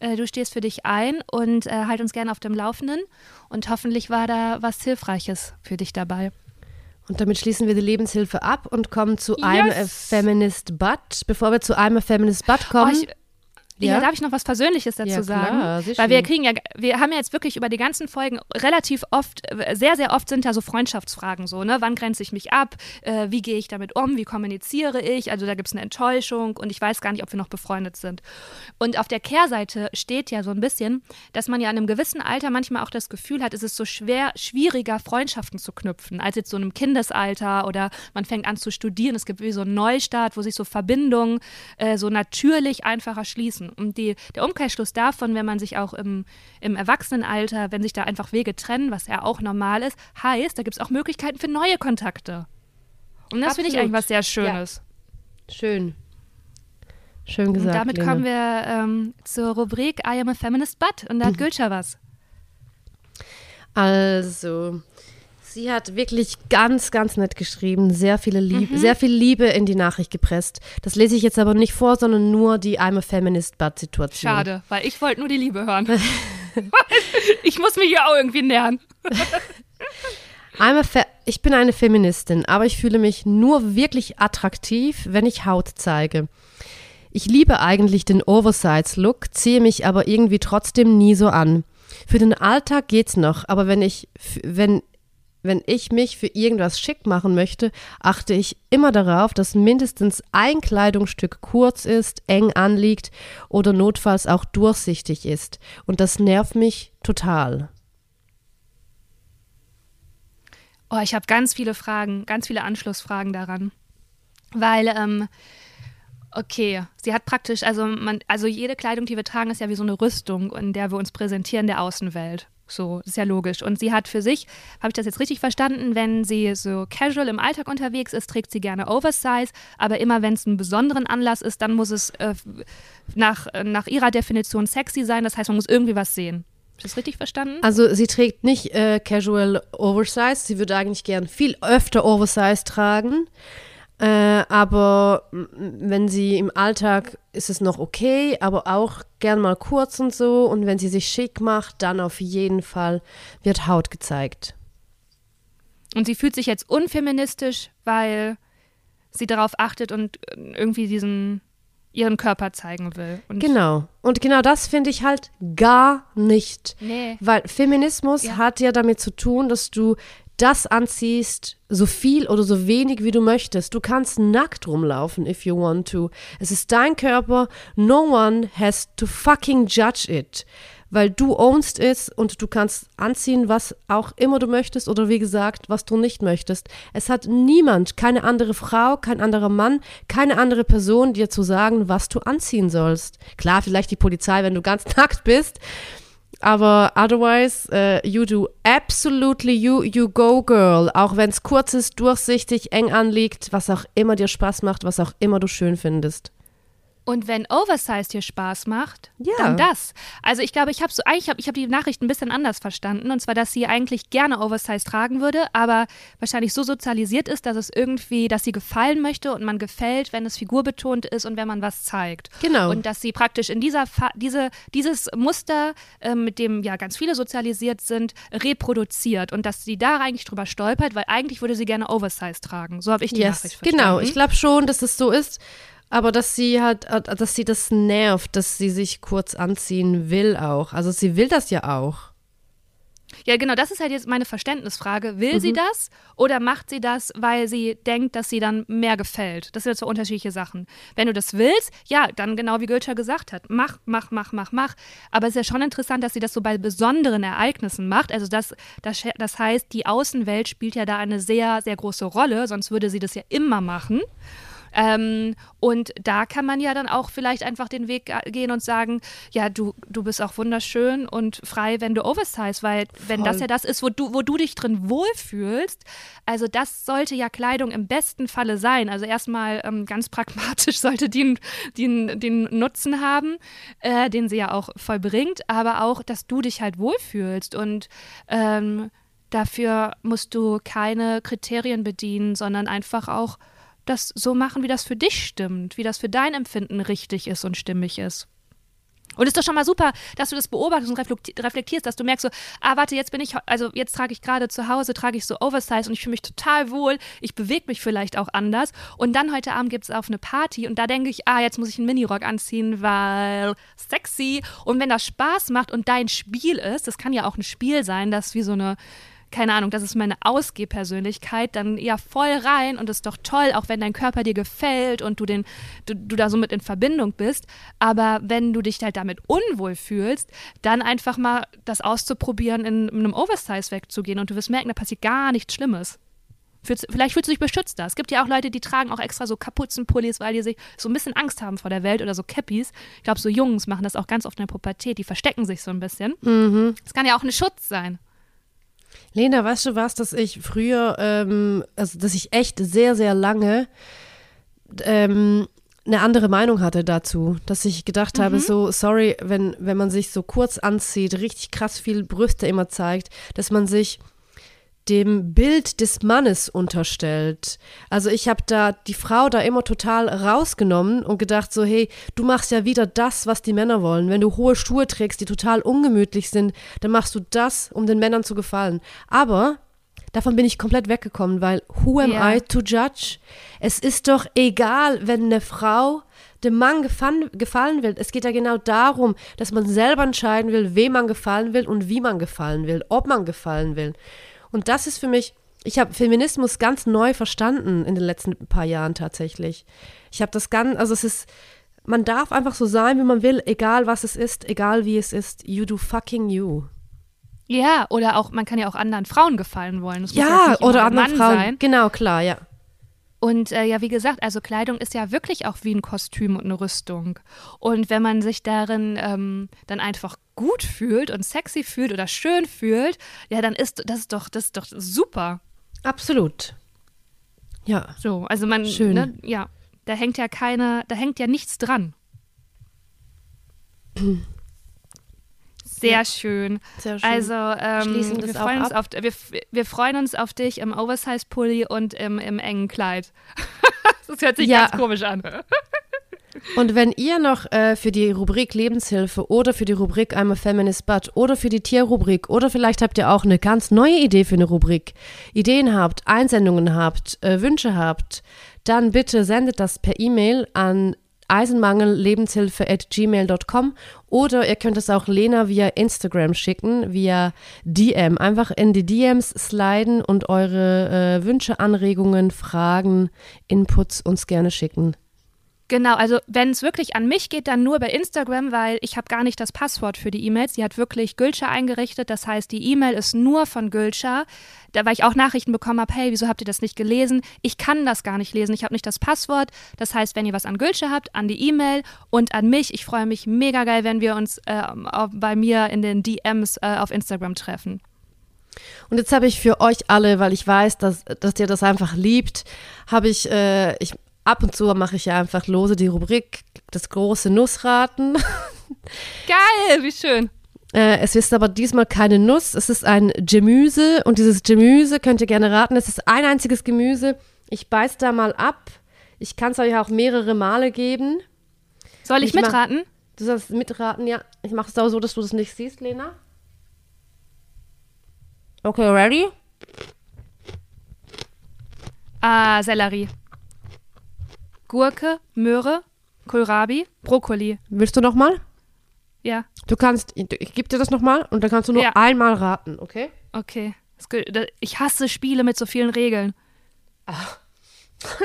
Äh, du stehst für dich ein und äh, halt uns gerne auf dem Laufenden. Und hoffentlich war da was Hilfreiches für dich dabei. Und damit schließen wir die Lebenshilfe ab und kommen zu I'm a Yes. Feminist But. Bevor wir zu I'm a Feminist But kommen, Oh, ich, ja? Ja? darf ich noch was Persönliches dazu Ja, sagen? klar, Weil wir kriegen ja, wir haben ja jetzt wirklich über die ganzen Folgen relativ oft, äh, sehr, sehr oft sind ja so Freundschaftsfragen so, ne? Wann grenze ich mich ab? Äh, wie gehe ich damit um? Wie kommuniziere ich? Also da gibt es eine Enttäuschung und ich weiß gar nicht, ob wir noch befreundet sind. Und auf der Kehrseite steht ja so ein bisschen, dass man ja in einem gewissen Alter manchmal auch das Gefühl hat, es ist so schwer, schwieriger Freundschaften zu knüpfen, als jetzt so in einem Kindesalter oder man fängt an zu studieren. Es gibt wie so einen Neustart, wo sich so Verbindungen äh, so natürlich einfacher schließen. Und die, der Umkehrschluss davon, wenn man sich auch im, im Erwachsenenalter, wenn sich da einfach Wege trennen, was ja auch normal ist, heißt, da gibt es auch Möglichkeiten für neue Kontakte. Und das finde ich eigentlich was sehr Schönes. schön. Schön Und gesagt. damit Lene. kommen wir ähm, zur Rubrik I am a Feminist But. Und da hat *laughs* Gülscha was. Also, sie hat wirklich ganz, ganz nett geschrieben, sehr viele Mhm. Liebe, sehr viel Liebe in die Nachricht gepresst. Das lese ich jetzt aber nicht vor, sondern nur die I'm a Feminist But Situation. Schade, weil ich wollte nur die Liebe hören. *laughs* *laughs* ich muss mich hier auch irgendwie nähern. *laughs* I'm a Fe ich bin eine Feministin, aber ich fühle mich nur wirklich attraktiv, wenn ich Haut zeige. Ich liebe eigentlich den Oversize-Look, ziehe mich aber irgendwie trotzdem nie so an. Für den Alltag geht's noch, aber wenn ich, wenn, wenn ich mich für irgendwas schick machen möchte, achte ich immer darauf, dass mindestens ein Kleidungsstück kurz ist, eng anliegt oder notfalls auch durchsichtig ist. Und das nervt mich total. Oh, ich habe ganz viele Fragen, ganz viele Anschlussfragen daran. Weil, ähm, okay, sie hat praktisch, also man, also jede Kleidung, die wir tragen, ist ja wie so eine Rüstung, in der wir uns präsentieren der Außenwelt. So, das ist ja logisch. Und sie hat für sich, habe ich das jetzt richtig verstanden, wenn sie so casual im Alltag unterwegs ist, trägt sie gerne Oversize, aber immer wenn es einen besonderen Anlass ist, dann muss es äh, nach, nach ihrer Definition sexy sein. Das heißt, man muss irgendwie was sehen. Ist das richtig verstanden? Also sie trägt nicht äh, casual Oversize, sie würde eigentlich gern viel öfter Oversize tragen. Äh, aber wenn sie im Alltag ist es noch okay, aber auch gern mal kurz und so. Und wenn sie sich schick macht, dann auf jeden Fall wird Haut gezeigt. Und sie fühlt sich jetzt unfeministisch, weil sie darauf achtet und irgendwie diesen ihren Körper zeigen will. Und Genau. Und genau das finde ich halt gar nicht. Nee. Weil Feminismus Ja. hat ja damit zu tun, dass du das anziehst, so viel oder so wenig wie du möchtest. Du kannst nackt rumlaufen, if you want to. Es ist dein Körper. No one has to fucking judge it. weil du ownst es und du kannst anziehen, was auch immer du möchtest oder wie gesagt, was du nicht möchtest. Es hat niemand, keine andere Frau, kein anderer Mann, keine andere Person dir zu sagen, was du anziehen sollst. Klar, vielleicht die Polizei, wenn du ganz *laughs* nackt bist, aber otherwise, uh, you do absolutely you, you go girl. Auch wenn es kurz ist, durchsichtig, eng anliegt, was auch immer dir Spaß macht, was auch immer du schön findest. Und wenn Oversized dir Spaß macht, Ja. dann das. Also ich glaube, ich habe so eigentlich hab, ich habe die Nachricht ein bisschen anders verstanden und zwar, dass sie eigentlich gerne Oversized tragen würde, aber wahrscheinlich so sozialisiert ist, dass es irgendwie, dass sie gefallen möchte und man gefällt, wenn es figurbetont ist und wenn man was zeigt. Genau. Und dass sie praktisch in dieser Fa diese dieses Muster, äh, mit dem ja ganz viele sozialisiert sind, reproduziert und dass sie da eigentlich drüber stolpert, weil eigentlich würde sie gerne Oversized tragen. So habe ich die Nachricht verstanden. genau. Ich glaube schon, dass es so ist. Aber dass sie halt, äh, dass sie das nervt, dass sie sich kurz anziehen will auch. Also sie will das ja auch. Ja, genau, das ist halt jetzt meine Verständnisfrage. Will Mhm. sie das oder macht sie das, weil sie denkt, dass sie dann mehr gefällt? Das sind zwei unterschiedliche Sachen. Wenn du das willst, ja, dann genau wie Gülscher gesagt hat, mach, mach, mach, mach, mach. Aber es ist ja schon interessant, dass sie das so bei besonderen Ereignissen macht. Also das, das, das heißt, die Außenwelt spielt ja da eine sehr, sehr große Rolle, sonst würde sie das ja immer machen. Ähm, und da kann man ja dann auch vielleicht einfach den Weg äh, gehen und sagen, ja, du, du bist auch wunderschön und frei, wenn du Oversize, weil wenn Voll. das ja das ist, wo du, wo du dich drin wohlfühlst, also das sollte ja Kleidung im besten Falle sein. Also erstmal ähm, ganz pragmatisch *laughs* sollte die, die den Nutzen haben, äh, den sie ja auch vollbringt, aber auch, dass du dich halt wohlfühlst und ähm, dafür musst du keine Kriterien bedienen, sondern einfach auch das so machen, wie das für dich stimmt, wie das für dein Empfinden richtig ist und stimmig ist. Und es ist doch schon mal super, dass du das beobachtest und reflekti- reflektierst, dass du merkst so, ah, warte, jetzt bin ich, also jetzt trage ich gerade zu Hause, trage ich so Oversize und ich fühle mich total wohl, ich bewege mich vielleicht auch anders. Und dann heute Abend gibt es auf eine Party und da denke ich, ah, jetzt muss ich einen Minirock anziehen, weil sexy. Und wenn das Spaß macht und dein Spiel ist, das kann ja auch ein Spiel sein, das wie so eine keine Ahnung, das ist meine Ausgehpersönlichkeit, dann ja voll rein und ist doch toll, auch wenn dein Körper dir gefällt und du, den, du, du da so mit in Verbindung bist. Aber wenn du dich halt damit unwohl fühlst, dann einfach mal das auszuprobieren, in, in einem Oversize wegzugehen und du wirst merken, da passiert gar nichts Schlimmes. Fühlst, vielleicht fühlst du dich beschützt da. Es gibt ja auch Leute, die tragen auch extra so Kapuzenpullis, weil die sich so ein bisschen Angst haben vor der Welt oder so Cappies. Ich glaube, so Jungs machen das auch ganz oft in der Pubertät. Die verstecken sich so ein bisschen. Das kann ja auch ein Schutz sein. Lena, weißt du was, dass ich früher, ähm, also dass ich echt sehr, sehr lange ähm, eine andere Meinung hatte dazu, dass ich gedacht habe, so, sorry, wenn, wenn man sich so kurz anzieht, richtig krass viel Brüste immer zeigt, dass man sich dem Bild des Mannes unterstellt. Also ich habe da die Frau da immer total rausgenommen und gedacht so, hey, du machst ja wieder das, was die Männer wollen. Wenn du hohe Schuhe trägst, die total ungemütlich sind, dann machst du das, um den Männern zu gefallen. Aber davon bin ich komplett weggekommen, weil who am Ja. I to judge? Es ist doch egal, wenn eine Frau dem Mann gefallen, gefallen will. Es geht ja genau darum, dass man selber entscheiden will, wem man gefallen will und wie man gefallen will, ob man gefallen will. Und das ist für mich, ich habe Feminismus ganz neu verstanden in den letzten paar Jahren tatsächlich. Ich habe das ganz, also es ist, man darf einfach so sein, wie man will, egal was es ist, egal wie es ist. You do fucking you. Ja, oder auch, man kann ja auch anderen Frauen gefallen wollen. Das muss Ja, immer oder der anderen Mann Frauen. Sein. Genau, klar, ja. Und äh, ja, wie gesagt, also Kleidung ist ja wirklich auch wie ein Kostüm und eine Rüstung. Und wenn man sich darin ähm, dann einfach gut fühlt und sexy fühlt oder schön fühlt, ja, dann ist das doch, das ist doch super. Absolut. Ja. So, also man, Schön. Ne, ja, da hängt ja keine, da hängt ja nichts dran. *clears throat* Sehr schön. Sehr schön. Also ähm, wir, freuen uns auf, wir, wir freuen uns auf dich im Oversize-Pulli und im, im engen Kleid. *laughs* das hört sich Ja. ganz komisch an. *laughs* Und wenn ihr noch äh, für die Rubrik Lebenshilfe oder für die Rubrik I'm a Feminist But oder für die Tierrubrik oder vielleicht habt ihr auch eine ganz neue Idee für eine Rubrik, Ideen habt, Einsendungen habt, äh, Wünsche habt, dann bitte sendet das per E-Mail an eisenmangelllebenshilfe@gmail.com oder ihr könnt es auch Lena via Instagram schicken, via DM. Einfach in die DMs sliden und eure äh, Wünsche, Anregungen, Fragen, Inputs uns gerne schicken. Genau, also wenn es wirklich an mich geht, dann nur bei Instagram, weil ich habe gar nicht das Passwort für die E-Mails. Die hat wirklich Gülscha eingerichtet. Das heißt, die E-Mail ist nur von Gülscha. Da, weil ich auch Nachrichten bekommen habe, hey, wieso habt ihr das nicht gelesen? Ich kann das gar nicht lesen. Ich habe nicht das Passwort. Das heißt, wenn ihr was an Gülscha habt, an die E-Mail und an mich. Ich freue mich mega geil, wenn wir uns äh, bei mir in den DMs äh, auf Instagram treffen. Und jetzt habe ich für euch alle, weil ich weiß, dass, dass ihr das einfach liebt, habe ich, äh, ich ab und zu mache ich ja einfach lose die Rubrik das große Nussraten. *laughs* Geil, wie schön. Äh, es ist aber diesmal keine Nuss, es ist ein Gemüse und dieses Gemüse könnt ihr gerne raten. Es ist ein einziges Gemüse. Ich beiß da mal ab. Ich kann es euch auch mehrere Male geben. Soll ich, ich mitraten? Mach, du sollst mitraten, ja. Ich mache es auch so, dass du das nicht siehst, Lena. Okay, ready? Ah, Sellerie. Gurke, Möhre, Kohlrabi, Brokkoli. Willst du noch mal? Ja. Du kannst, ich gebe dir das noch mal und dann kannst du nur ja. einmal raten, okay? Okay. Ich hasse Spiele mit so vielen Regeln. *laughs* Ach.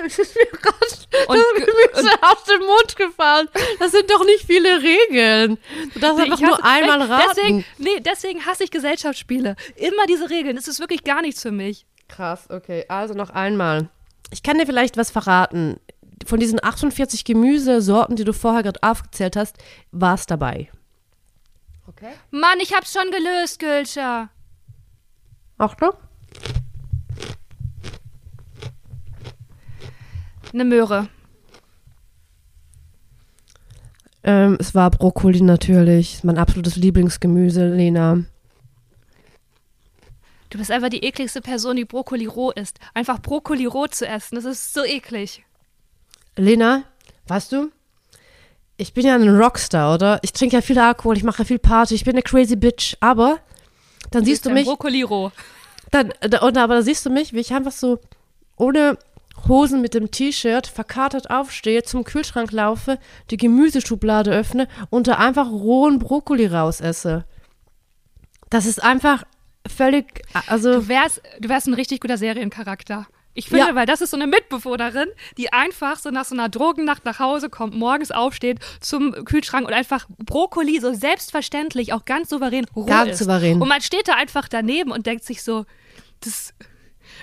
Es ist mir gerade das Gemüse aus dem Mund gefallen. Das sind doch nicht viele Regeln. Du darfst nee, einfach nur einmal raten. Deswegen, nee, deswegen hasse ich Gesellschaftsspiele. Immer diese Regeln. Das ist wirklich gar nichts für mich. Krass, okay. Also noch einmal. Ich kann dir vielleicht was verraten von diesen 48 Gemüsesorten, die du vorher gerade aufgezählt hast, war es dabei. Okay. Mann, ich hab's schon gelöst, Gülscher. Achtung. Eine Möhre. Ähm, es war Brokkoli natürlich. Mein absolutes Lieblingsgemüse, Lena. Du bist einfach die ekligste Person, die Brokkoli roh isst. Einfach Brokkoli roh zu essen, das ist so eklig. Lena, weißt du, ich bin ja ein Rockstar, oder? Ich trinke ja viel Alkohol, ich mache ja viel Party, ich bin eine crazy Bitch, aber dann du siehst du mich. Brokkoli roh. Dann, und, aber da siehst du mich, wie ich einfach so ohne Hosen mit dem T-Shirt verkatert aufstehe, zum Kühlschrank laufe, die Gemüseschublade öffne und da einfach rohen Brokkoli rausesse. Das ist einfach völlig, also. Du wärst, du wärst ein richtig guter Seriencharakter. Ich finde, ja. weil das ist so eine Mitbewohnerin, die einfach so nach so einer Drogennacht nach Hause kommt, morgens aufsteht zum Kühlschrank und einfach Brokkoli so selbstverständlich, auch ganz souverän roh ganz ist. souverän. Und man steht da einfach daneben und denkt sich so, das,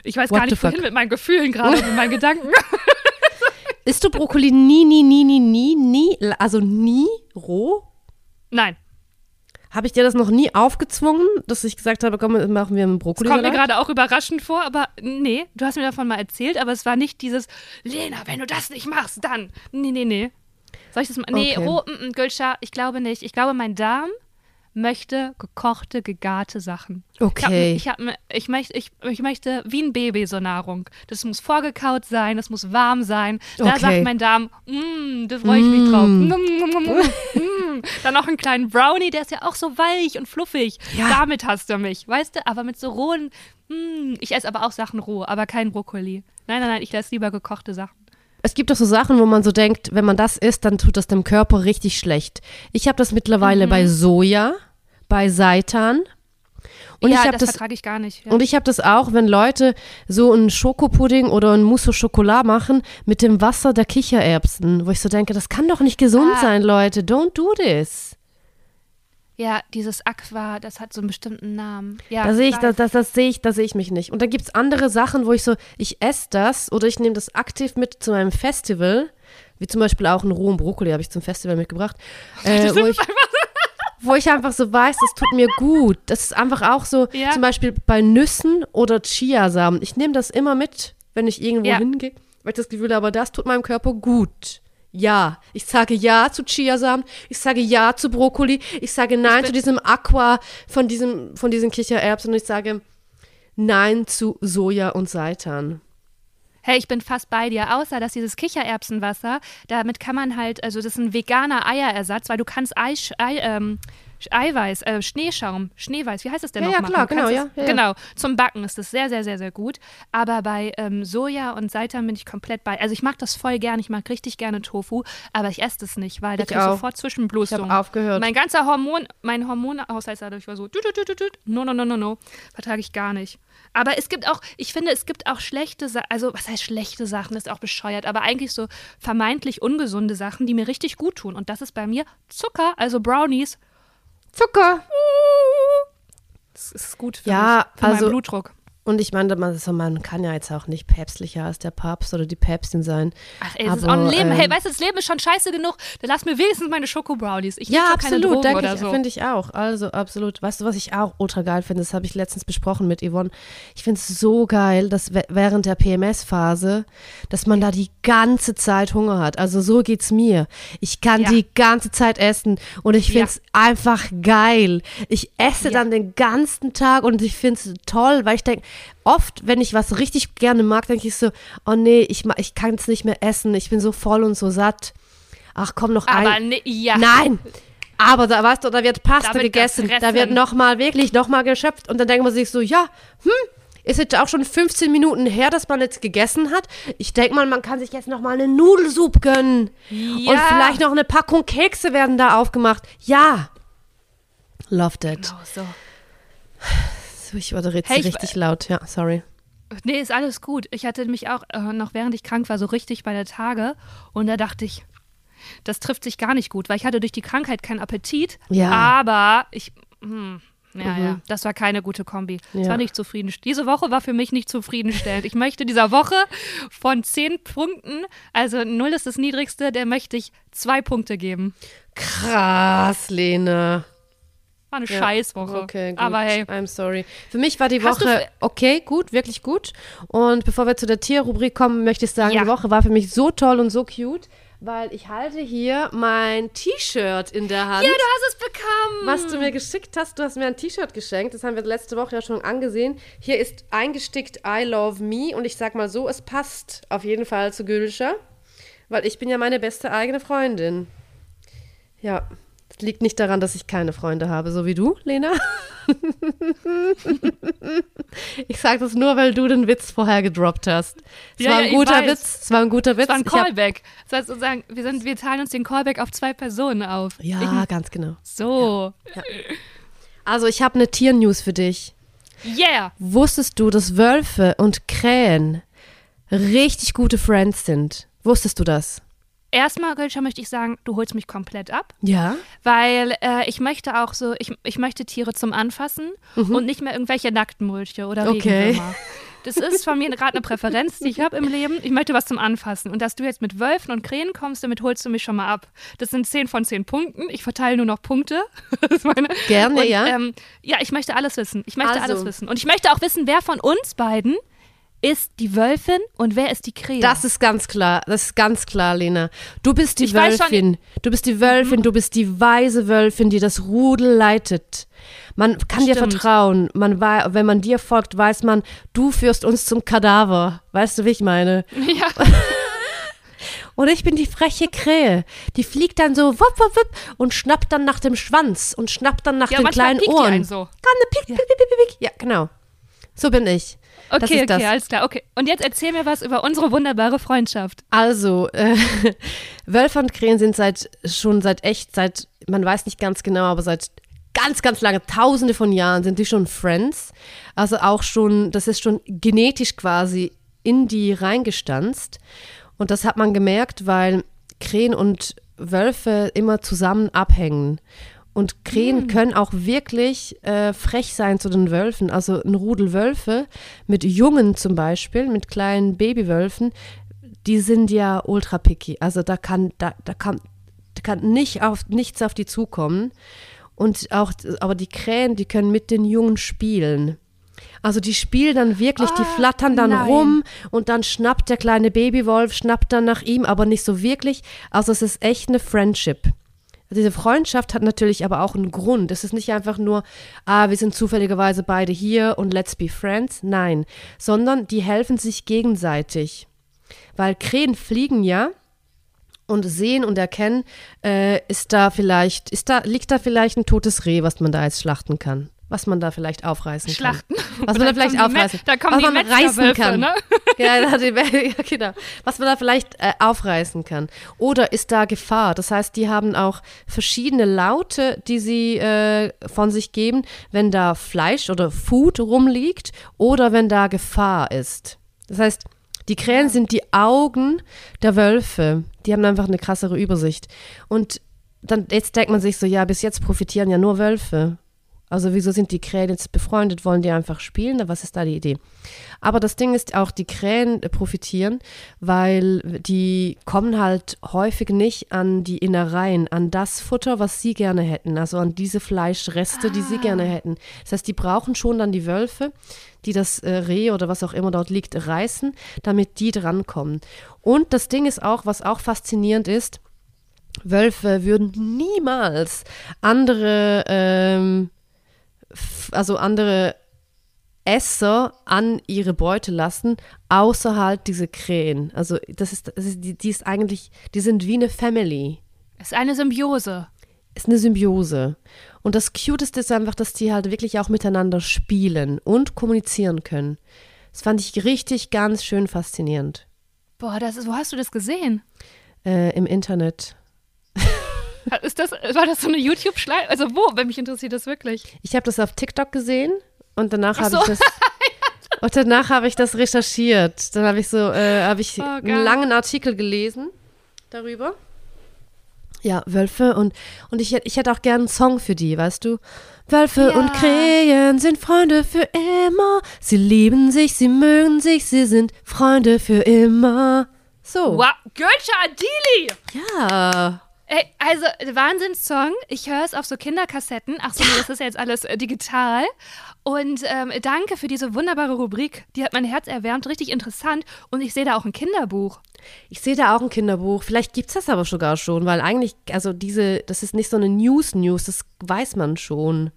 ich weiß What gar nicht, wohin mit meinen Gefühlen gerade, mit meinen Gedanken. *laughs* *laughs* Isst du Brokkoli nie, nie, nie, nie, nie, nie, also nie roh? Nein. Habe ich dir das noch nie aufgezwungen, dass ich gesagt habe, komm, machen wir einen brokkoli Das kommt mir gerade auch überraschend vor, aber nee, du hast mir davon mal erzählt, aber es war nicht dieses, Lena, wenn du das nicht machst, dann. Nee, nee, nee. Soll ich das mal? Nee, okay. mm, Gülscha, ich glaube nicht. Ich glaube, mein Darm möchte gekochte, gegarte Sachen. Okay. Ich, hab, ich, hab, ich, möchte, ich, ich möchte wie ein Baby so Nahrung. Das muss vorgekaut sein, das muss warm sein. Da okay. sagt mein Darm, mm, da freue ich mich drauf. Mm. mm. *laughs* Dann noch einen kleinen Brownie, der ist ja auch so weich und fluffig. Ja. Damit hast du mich, weißt du? Aber mit so rohen, mm, ich esse aber auch Sachen roh, aber kein Brokkoli. Nein, nein, nein, ich esse lieber gekochte Sachen es gibt doch so Sachen, wo man so denkt, wenn man das isst, dann tut das dem Körper richtig schlecht. Ich habe das mittlerweile mhm. bei Soja, bei Seitan. Und ja, ich das, das vertrage ich gar nicht. Ja. Und ich habe das auch, wenn Leute so einen Schokopudding oder ein Mousse au Chocolat machen mit dem Wasser der Kichererbsen, wo ich so denke, das kann doch nicht gesund ah. sein, Leute. Don't do this. Ja, dieses Aqua, das hat so einen bestimmten Namen. Ja, da sehe ich, das, das, das sehe ich, da sehe ich mich nicht. Und dann gibt es andere Sachen, wo ich so, ich esse das oder ich nehme das aktiv mit zu einem Festival, wie zum Beispiel auch einen rohen Brokkoli habe ich zum Festival mitgebracht. *laughs* Äh, wo, ich, wo ich einfach so weiß, das tut mir gut. Das ist einfach auch so, ja. zum Beispiel bei Nüssen oder Chiasamen. Ich nehme das immer mit, wenn ich irgendwo ja. hingehe, weil ich das Gefühl habe, das tut meinem Körper gut. Ja. Ich sage ja zu Chiasamen. Ich sage ja zu Brokkoli. Ich sage nein ich zu diesem Aqua von, diesem, von diesen Kichererbsen. Und ich sage nein zu Soja und Seitan. Hey, ich bin fast bei dir, außer dass dieses Kichererbsenwasser, damit kann man halt, also das ist ein veganer Eierersatz, weil du kannst Ei, Ei ähm, Eiweiß, äh, Schneeschaum, Schneeweiß, wie heißt das denn Ja, ja, noch? klar, machen? genau, ja, ja, ja. Genau, zum Backen ist das sehr, sehr, sehr, sehr gut. Aber bei ähm, Soja und Seitan bin ich komplett bei. Also ich mag das voll gern, ich mag richtig gerne Tofu, aber ich esse das nicht, weil da Ich kriege ich sofort Ich Zwischenblutung. habe aufgehört. Mein ganzer Hormon, mein Hormonhaushalt dadurch war so, tüt, tüt, tüt, tüt, no, no, no, no, no, vertrage ich gar nicht. Aber es gibt auch, ich finde, es gibt auch schlechte Sachen, also was heißt schlechte Sachen, ist auch bescheuert, aber eigentlich so vermeintlich ungesunde Sachen, die mir richtig gut tun. Und das ist bei mir Zucker, also Brownies. Zucker. Das ist gut für, Ja, mich, für also- meinen Blutdruck. Und ich meine, man, so, man kann ja jetzt auch nicht päpstlicher als der Papst oder die Päpstin sein. Ach ey, das ist auch ein Leben. ähm, hey, weißt du, das Leben ist schon scheiße genug. Dann lass mir wenigstens meine Schokobrownies. Ich Ja, schon keine absolut, Drogen oder ich, so. finde ich auch. Also absolut. Weißt du, was ich auch ultra geil finde? Das habe ich letztens besprochen mit Yvonne. Ich finde es so geil, dass während der PMS-Phase, dass man da die ganze Zeit Hunger hat. Also so geht's mir. Ich kann Ja. die ganze Zeit essen und ich finde Ja. es einfach geil. Ich esse Ja. dann den ganzen Tag und ich finde es toll, weil ich denke, oft, wenn ich was richtig gerne mag, denke ich so, oh nee, ich, ich kann es nicht mehr essen. Ich bin so voll und so satt. Ach komm, noch ein. Aber ne, ja. Nein! Aber da weißt du, da wird Pasta Da wird gegessen, da wird nochmal wirklich nochmal geschöpft und dann denkt man sich so, ja, hm, ist jetzt auch schon 15 Minuten her, dass man jetzt gegessen hat. Ich denke mal, man kann sich jetzt nochmal eine Nudelsuppe gönnen. Ja. Und vielleicht noch eine Packung Kekse werden da aufgemacht. Ja. Loved it. Genau so. Ich richtig, Hey, ich- richtig laut. Ja, sorry. Nee, ist alles gut. Ich hatte mich auch äh, noch während ich krank war so richtig bei der Tage und da dachte ich, das trifft sich gar nicht gut, weil ich hatte durch die Krankheit keinen Appetit, Ja. aber ich hm, ja, Mhm. ja, das war keine gute Kombi. Das Ja. war nicht zufriedenstellend. Diese Woche war für mich nicht zufriedenstellend. Ich möchte dieser Woche von zehn Punkten, also null ist das niedrigste, der möchte ich zwei Punkte geben. Krass, Lene. War eine Ja. Scheißwoche. Okay, gut. Aber hey, I'm sorry. Für mich war die Woche okay, gut, wirklich gut. Und bevor wir zu der Tierrubrik kommen, möchte ich sagen, Ja. die Woche war für mich so toll und so cute, weil ich halte hier mein T-Shirt in der Hand. ja, du hast es bekommen. was du mir geschickt hast, du hast mir ein T-Shirt geschenkt, das haben wir letzte Woche ja schon angesehen. Hier ist eingestickt I love me und ich sag mal so, es passt auf jeden Fall zu Gülscher, weil ich bin ja meine beste eigene Freundin. Ja, das liegt nicht daran, dass ich keine Freunde habe, so wie du, Lena. *laughs* ich sage das nur, weil du den Witz vorher gedroppt hast. Es Ja, war ja, ein ich guter. Witz, es war ein guter Witz. Das war ein Ich hab- Callback. Das heißt sozusagen, wir, sind, wir teilen uns den Callback auf zwei Personen auf. ja, ganz genau. So. Also ich habe eine Tiernews für dich. Yeah. Wusstest du, dass Wölfe und Krähen richtig gute Friends sind? Wusstest du das? Erstmal, Gülscha, möchte ich sagen, du holst mich komplett ab, Ja. weil äh, ich möchte auch so, ich, ich möchte Tiere zum Anfassen und nicht mehr irgendwelche nackten Mulche oder Mhm. Okay. Regenwürmer. Das ist von mir gerade eine Präferenz, die ich habe im Leben. Ich möchte was zum Anfassen. Und dass du jetzt mit Wölfen und Krähen kommst, damit holst du mich schon mal ab. Das sind 10 von 10 Punkten. Ich verteile nur noch Punkte. *laughs* Das ist meine. Gerne, und, ja. Ähm, ja, ich möchte alles wissen. Ich möchte Also. alles wissen. Und ich möchte auch wissen, wer von uns beiden ist die Wölfin und wer ist die Krähe. Das ist ganz klar. Das ist ganz klar, Lena. Du bist die Ich Wölfin. Du bist die Wölfin. Du bist die weise Wölfin, die das Rudel leitet. Man kann dir Stimmt. vertrauen. Man wenn man dir folgt, weiß man, du führst uns zum Kadaver. Weißt du, wie ich meine? *laughs* ja. *laughs* Und ich bin die freche Krähe. Die fliegt dann so wupp, wupp, wupp und schnappt dann nach dem Schwanz und schnappt dann nach Ja, den kleinen Ohren. einen so. Kann piek, piek, piek, piek, piek. Ja, genau. So bin ich. Okay, okay, das. alles klar. Okay. Und jetzt erzähl mir was über unsere wunderbare Freundschaft. Also, äh, *laughs* Wölfe und Krähen sind seit schon seit echt, seit, man weiß nicht ganz genau, aber seit ganz, ganz lange, tausende von Jahren sind die schon Friends. Also auch schon, das ist schon genetisch quasi in die reingestanzt. Und das hat man gemerkt, weil Krähen und Wölfe immer zusammen abhängen. Und Krähen können auch wirklich äh, frech sein zu den Wölfen. Also ein Rudel Wölfe mit Jungen zum Beispiel, mit kleinen Babywölfen, die sind ja ultra picky. Also da kann, da, da kann, da kann nicht auf, nichts auf die zukommen. Und auch, aber die Krähen, die können mit den Jungen spielen. Also die spielen dann wirklich, die Ah, flattern dann nein. rum und dann schnappt der kleine Babywolf, schnappt dann nach ihm, aber nicht so wirklich. Also es ist echt eine Friendship. Diese Freundschaft hat natürlich aber auch einen Grund. Es ist nicht einfach nur, ah, wir sind zufälligerweise beide hier und let's be friends. Nein, sondern die helfen sich gegenseitig. Weil Krähen fliegen ja und sehen und erkennen, äh, ist da vielleicht, ist da, liegt da vielleicht ein totes Reh, was man da jetzt schlachten kann. Was man da vielleicht aufreißen Schlachten. kann. Was *laughs* man da vielleicht aufreißen Da kommen was die man reißen kann. ne? *laughs* Ja, die, ja, genau. Was man da vielleicht äh, aufreißen kann. Oder ist da Gefahr? Das heißt, die haben auch verschiedene Laute, die sie äh, von sich geben, wenn da Fleisch oder Food rumliegt oder wenn da Gefahr ist. Das heißt, die Krähen sind die Augen der Wölfe. Die haben einfach eine krassere Übersicht. Und dann jetzt denkt man sich so, ja, bis jetzt profitieren ja nur Wölfe. Also wieso sind die Krähen jetzt befreundet? Wollen die einfach spielen? Was ist da die Idee? Aber das Ding ist auch, die Krähen äh, profitieren, weil die kommen halt häufig nicht an die Innereien, an das Futter, was sie gerne hätten, also an diese Fleischreste, die sie gerne hätten. Das heißt, die brauchen schon dann die Wölfe, die das äh, Reh oder was auch immer dort liegt, reißen, damit die drankommen. Und das Ding ist auch, was auch faszinierend ist, Wölfe würden niemals andere ähm, also andere Esser an ihre Beute lassen, außer halt diese Krähen. Also das ist, das ist die, die ist eigentlich, die sind wie eine Family. Es ist eine Symbiose. Ist eine Symbiose. Und das Cuteste ist einfach, dass die halt wirklich auch miteinander spielen und kommunizieren können. Das fand ich richtig ganz schön faszinierend. Boah, das ist, wo hast du das gesehen? Äh, Im Internet. Ist das, war das so eine YouTube-Schleife? Also wo? Weil mich interessiert das wirklich. Ich habe das auf TikTok gesehen und danach Ach habe so. ich das *laughs* und danach habe ich das recherchiert. Dann habe ich so äh, habe ich Oh, einen langen Artikel gelesen darüber. Ja, Wölfe und und ich hätte ich hätte auch gern einen Song für die, weißt du? Wölfe Ja. und Krähen sind Freunde für immer. Sie lieben sich, sie mögen sich, sie sind Freunde für immer. So. Wow, Gülce Adili! Ja. Ey, also Wahnsinnssong. Ich höre es auf so Kinderkassetten. Ach so, nee, das ist ja jetzt alles äh, digital. Und ähm, danke für diese wunderbare Rubrik. Die hat mein Herz erwärmt. Richtig interessant. Und ich sehe da auch ein Kinderbuch. Ich sehe da auch ein Kinderbuch. Vielleicht gibt es das aber sogar schon, weil eigentlich, also diese, das ist nicht so eine News-News, das weiß man schon.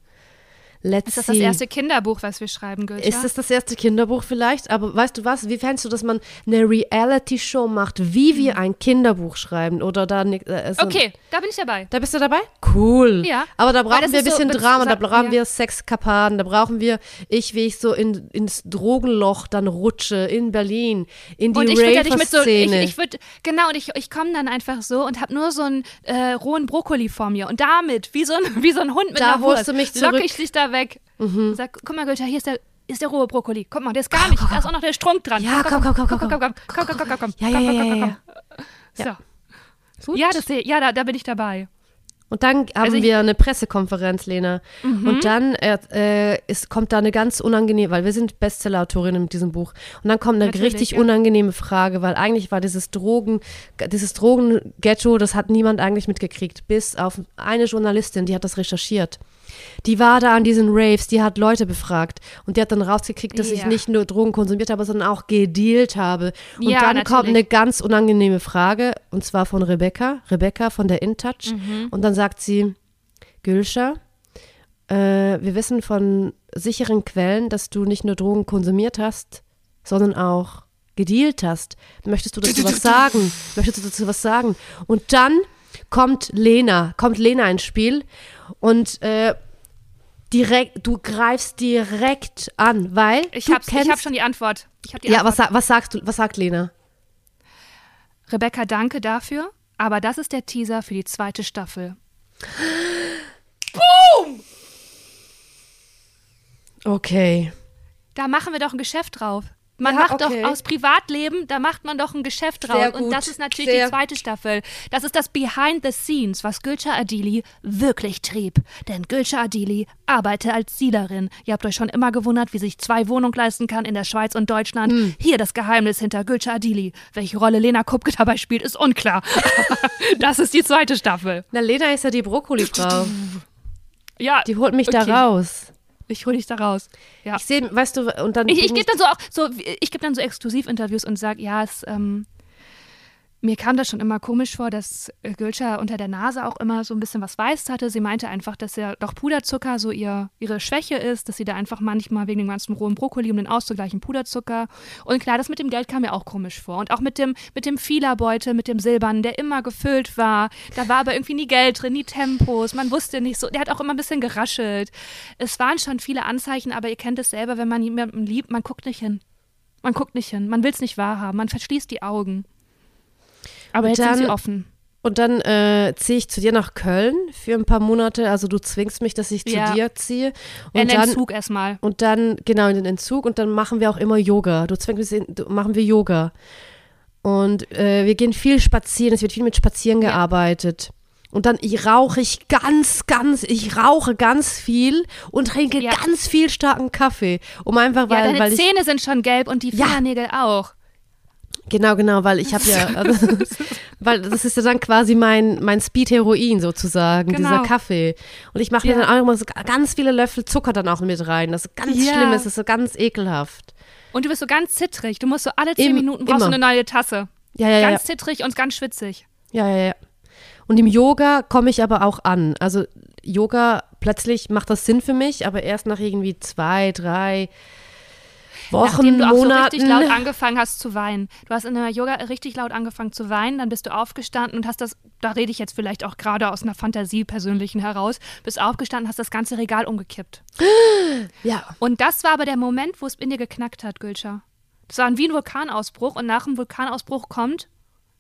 Let's Ist das das erste Kinderbuch, was wir schreiben, Gülce? Ist das das erste Kinderbuch vielleicht? Aber weißt du was? Wie fändest du, dass man eine Reality-Show macht, wie wir ein Kinderbuch schreiben? Oder da äh, so Mhm. Okay, da bin ich dabei. Da bist du dabei? Cool. Ja. Aber da brauchen wir ein so- bisschen das- Drama, da brauchen ja. wir Sexkapaden, da brauchen wir ich, wie ich so in, ins Drogenloch dann rutsche in Berlin, in die Und ich würde ja nicht mit so, ich, ich würde, genau, und ich, ich komme dann einfach so und habe nur so einen äh, rohen Brokkoli vor mir. Und damit, wie so ein, *laughs* wie so ein Hund mit Da einer holst Wurst, du mich locke zurück. ich dich da weg. Und sag, guck mal, Gülter, hier ist der, ist der rohe Brokkoli. Guck mal, der ist gar nicht, da ist auch noch der Strunk dran. Ja, komm, komm, komm, komm, komm, komm, komm, komm, komm, komm, komm, komm, Ja, ja, komm, ja, komm, ja, komm, ja. komm. So. Gut. Ja, das ja, da, da bin ich dabei. Und dann haben Also ich- wir eine Pressekonferenz, Lena. Mhm. Und dann äh, äh, ist, kommt da eine ganz unangenehme, weil wir sind Bestsellerautorinnen mit diesem Buch. Und dann kommt eine Natürlich, richtig ja. unangenehme Frage, weil eigentlich war dieses Drogen, dieses Drogenghetto, das hat niemand eigentlich mitgekriegt, bis auf eine Journalistin, die hat das recherchiert. Die war da an diesen Raves, die hat Leute befragt und die hat dann rausgekriegt, dass ich Ja. nicht nur Drogen konsumiert habe, sondern auch gedealt habe. Und Ja, dann kommt natürlich. eine ganz unangenehme Frage und zwar von Rebecca, Rebecca von der InTouch Mhm. und dann sagt sie, Gülscha, äh, wir wissen von sicheren Quellen, dass du nicht nur Drogen konsumiert hast, sondern auch gedealt hast. Möchtest du dazu was *laughs* sagen? Möchtest du dazu was sagen? Und dann kommt Lena, kommt Lena ins Spiel und äh, direkt, du greifst direkt an, weil Ich ich hab schon die Antwort. Ich hab die ja, Antwort. was, was sagst du? Was sagt Lena? Rebecca, danke dafür. Aber das ist der Teaser für die zweite Staffel. Okay. Da machen wir doch ein Geschäft drauf. Man Ja, macht okay. doch aus Privatleben, da macht man doch ein Geschäft draus. Und das ist natürlich Sehr- die zweite Staffel. Das ist das Behind the Scenes, was Gülce Adili wirklich trieb. Denn Gülce Adili arbeitet als Dealerin. Ihr habt euch schon immer gewundert, wie sich zwei Wohnungen leisten kann in der Schweiz und Deutschland. Hm. Hier das Geheimnis hinter Gülce Adili. Welche Rolle Lena Kupke dabei spielt, ist unklar. *laughs* das ist die zweite Staffel. Na, Lena ist ja die Brokkoli-Frau. Ja, Die holt mich okay. da raus. Ich hole dich da raus. Ja. Ich sehe, weißt du, und dann. Ich, ich gebe dann so auch so, ich gebe dann so Exklusivinterviews und sage, ja, es, ähm, mir kam das schon immer komisch vor, dass äh, Gülscha unter der Nase auch immer so ein bisschen was weiß hatte. Sie meinte einfach, dass ja doch Puderzucker so ihr, ihre Schwäche ist, dass sie da einfach manchmal wegen dem ganzen rohen Brokkoli, um den auszugleichen, Puderzucker. Und klar, das mit dem Geld kam mir auch komisch vor. Und auch mit dem, mit dem Fielerbeutel, mit dem Silbernen, der immer gefüllt war. Da war aber irgendwie nie Geld drin, nie Tempos. Man wusste nicht so. Der hat auch immer ein bisschen geraschelt. Es waren schon viele Anzeichen, aber ihr kennt es selber, wenn man jemanden liebt, man guckt nicht hin. Man guckt nicht hin. Man will es nicht wahrhaben. Man verschließt die Augen. Aber jetzt dann, sind sie offen. Und dann äh, ziehe ich zu dir nach Köln für ein paar Monate. Also du zwingst mich, dass ich Ja. zu dir ziehe. Und In den dann, Zug erstmal. und dann, genau, in den Entzug. Und dann machen wir auch immer Yoga. Du zwingst mich, machen wir Yoga. Und äh, wir gehen viel spazieren. Es wird viel mit Spazieren Ja. gearbeitet. Und dann ich rauche ich ganz, ganz, ich rauche ganz viel und trinke Ja. ganz viel starken Kaffee. Um einfach, Ja, weil, deine weil ich. Zähne sind schon gelb und die Ja. Fingernägel auch. Genau, genau, weil ich habe ja, *laughs* also, weil das ist ja dann quasi mein, mein Speed-Heroin sozusagen, Genau. dieser Kaffee. Und ich mache mir Ja. dann auch immer so ganz viele Löffel Zucker dann auch mit rein. Das ist ganz Ja. schlimm, das ist so ganz ekelhaft. Und du bist so ganz zittrig. Du musst so alle zehn Im- Minuten brauchst du immer. eine neue Tasse. Ja, ja, ja. Ganz zittrig und ganz schwitzig. Ja, ja, ja. Und im Yoga komme ich aber auch an. Also Yoga, plötzlich macht das Sinn für mich, aber erst nach irgendwie zwei, drei Wochen, Nachdem du auch so Monaten. richtig laut angefangen hast zu weinen. Du hast in der Yoga richtig laut angefangen zu weinen, dann bist du aufgestanden und hast das, da rede ich jetzt vielleicht auch gerade aus einer Fantasie persönlichen heraus, bist aufgestanden, hast das ganze Regal umgekippt. *gasps* ja. Und das war aber der Moment, wo es in dir geknackt hat, Gülscha. Das war wie ein Vulkanausbruch und nach dem Vulkanausbruch kommt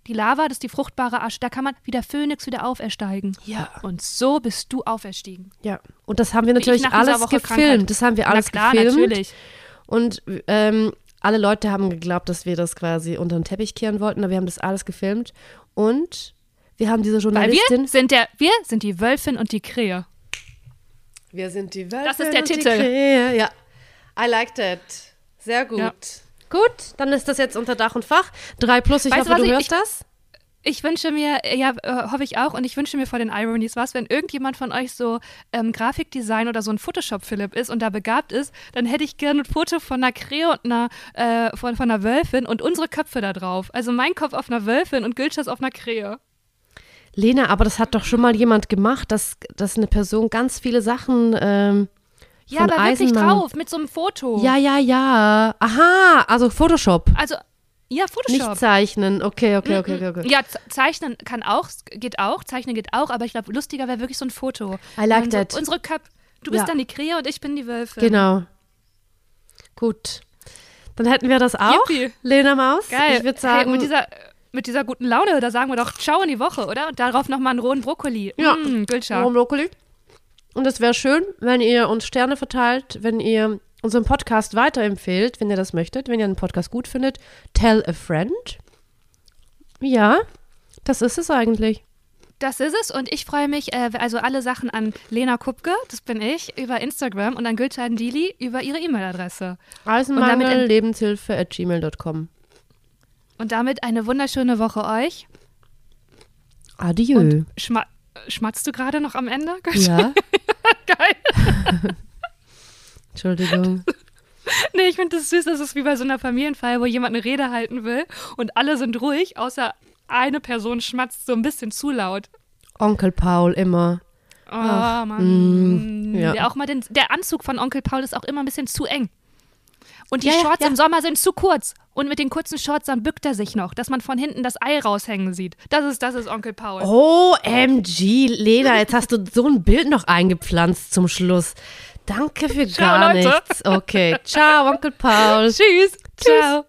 die Lava, das ist die fruchtbare Asche. Da kann man wie der Phönix wieder aufersteigen. Ja. Und so bist du auferstiegen. Ja. Und das haben wir natürlich alles gefilmt. Krankheit. Das haben wir alles Na klar, gefilmt. natürlich. Und ähm, alle Leute haben geglaubt, dass wir das quasi unter den Teppich kehren wollten, aber wir haben das alles gefilmt. Und wir haben diese Weil Journalistin. wir sind der, wir sind die Wölfin und die Krähe. Wir sind die Welt. Das ist der Titel. Ja. I like that. Sehr gut. Ja. Gut, dann ist das jetzt unter Dach und Fach. Drei plus, ich Weißt hoffe, was du ich- hörst das. Ich wünsche mir, ja, äh, hoffe ich auch, und ich wünsche mir vor den Ironies was, wenn irgendjemand von euch so ähm, Grafikdesign oder so ein Photoshop-Philipp ist und da begabt ist, dann hätte ich gerne ein Foto von einer Krähe und einer, äh, von, von einer Wölfin und unsere Köpfe da drauf. Also mein Kopf auf einer Wölfin und Gülschas auf einer Krähe. Lena, aber das hat doch schon mal jemand gemacht, dass, dass eine Person ganz viele Sachen. Ähm, Ja, aber wirklich Eisenmann- drauf, mit so einem Foto. Ja, ja, ja. Aha, also Photoshop. Also, ja, Photoshop. Nicht zeichnen. Okay, okay, okay, okay. okay. Ja, zeichnen kann auch, geht auch, zeichnen geht auch, aber ich glaube, lustiger wäre wirklich so ein Foto. I like so, that. Unsere Köpfe. Du bist Ja. dann die Krähe und ich bin die Wölfin. Genau. Gut. Dann hätten wir das auch. Yippie. Lena Maus. Geil. Ich würde Hey, sagen, mit, dieser, mit dieser guten Laune, da sagen wir doch Ciao in die Woche, oder? Und darauf nochmal einen rohen Brokkoli. Ja. Mm, Gülscha. Warum Brokkoli? Und es wäre schön, wenn ihr uns Sterne verteilt, wenn ihr unseren Podcast weiterempfehlt, wenn ihr das möchtet, wenn ihr den Podcast gut findet. Tell a friend. Ja, das ist es eigentlich. Das ist es und ich freue mich, äh, also alle Sachen an Lena Kupke, das bin ich, über Instagram und an Gülcan Dili über ihre E-Mail-Adresse. Eisenmangel, Lebenshilfe at gmail.com. Und damit eine wunderschöne Woche euch. Adieu. Schma schmatzt du gerade noch am Ende? Ja, *laughs* Geil. *laughs* Entschuldigung. *laughs* Nee, ich finde das süß, das ist wie bei so einer Familienfeier, wo jemand eine Rede halten will und alle sind ruhig, außer eine Person schmatzt so ein bisschen zu laut. Onkel Paul immer. Oh, Ach, Mann. mm, ja. der, auch mal den, der Anzug von Onkel Paul ist auch immer ein bisschen zu eng. Und die Ja, Shorts ja. im Sommer sind zu kurz. Und mit den kurzen Shorts, dann bückt er sich noch, dass man von hinten das Ei raushängen sieht. Das ist, das ist Onkel Paul. OMG, Lena, jetzt hast du so ein Bild noch eingepflanzt zum Schluss. Danke für Ciao, gar Leute. nichts. Okay, ciao, Onkel Paul. *laughs* Tschüss. Ciao.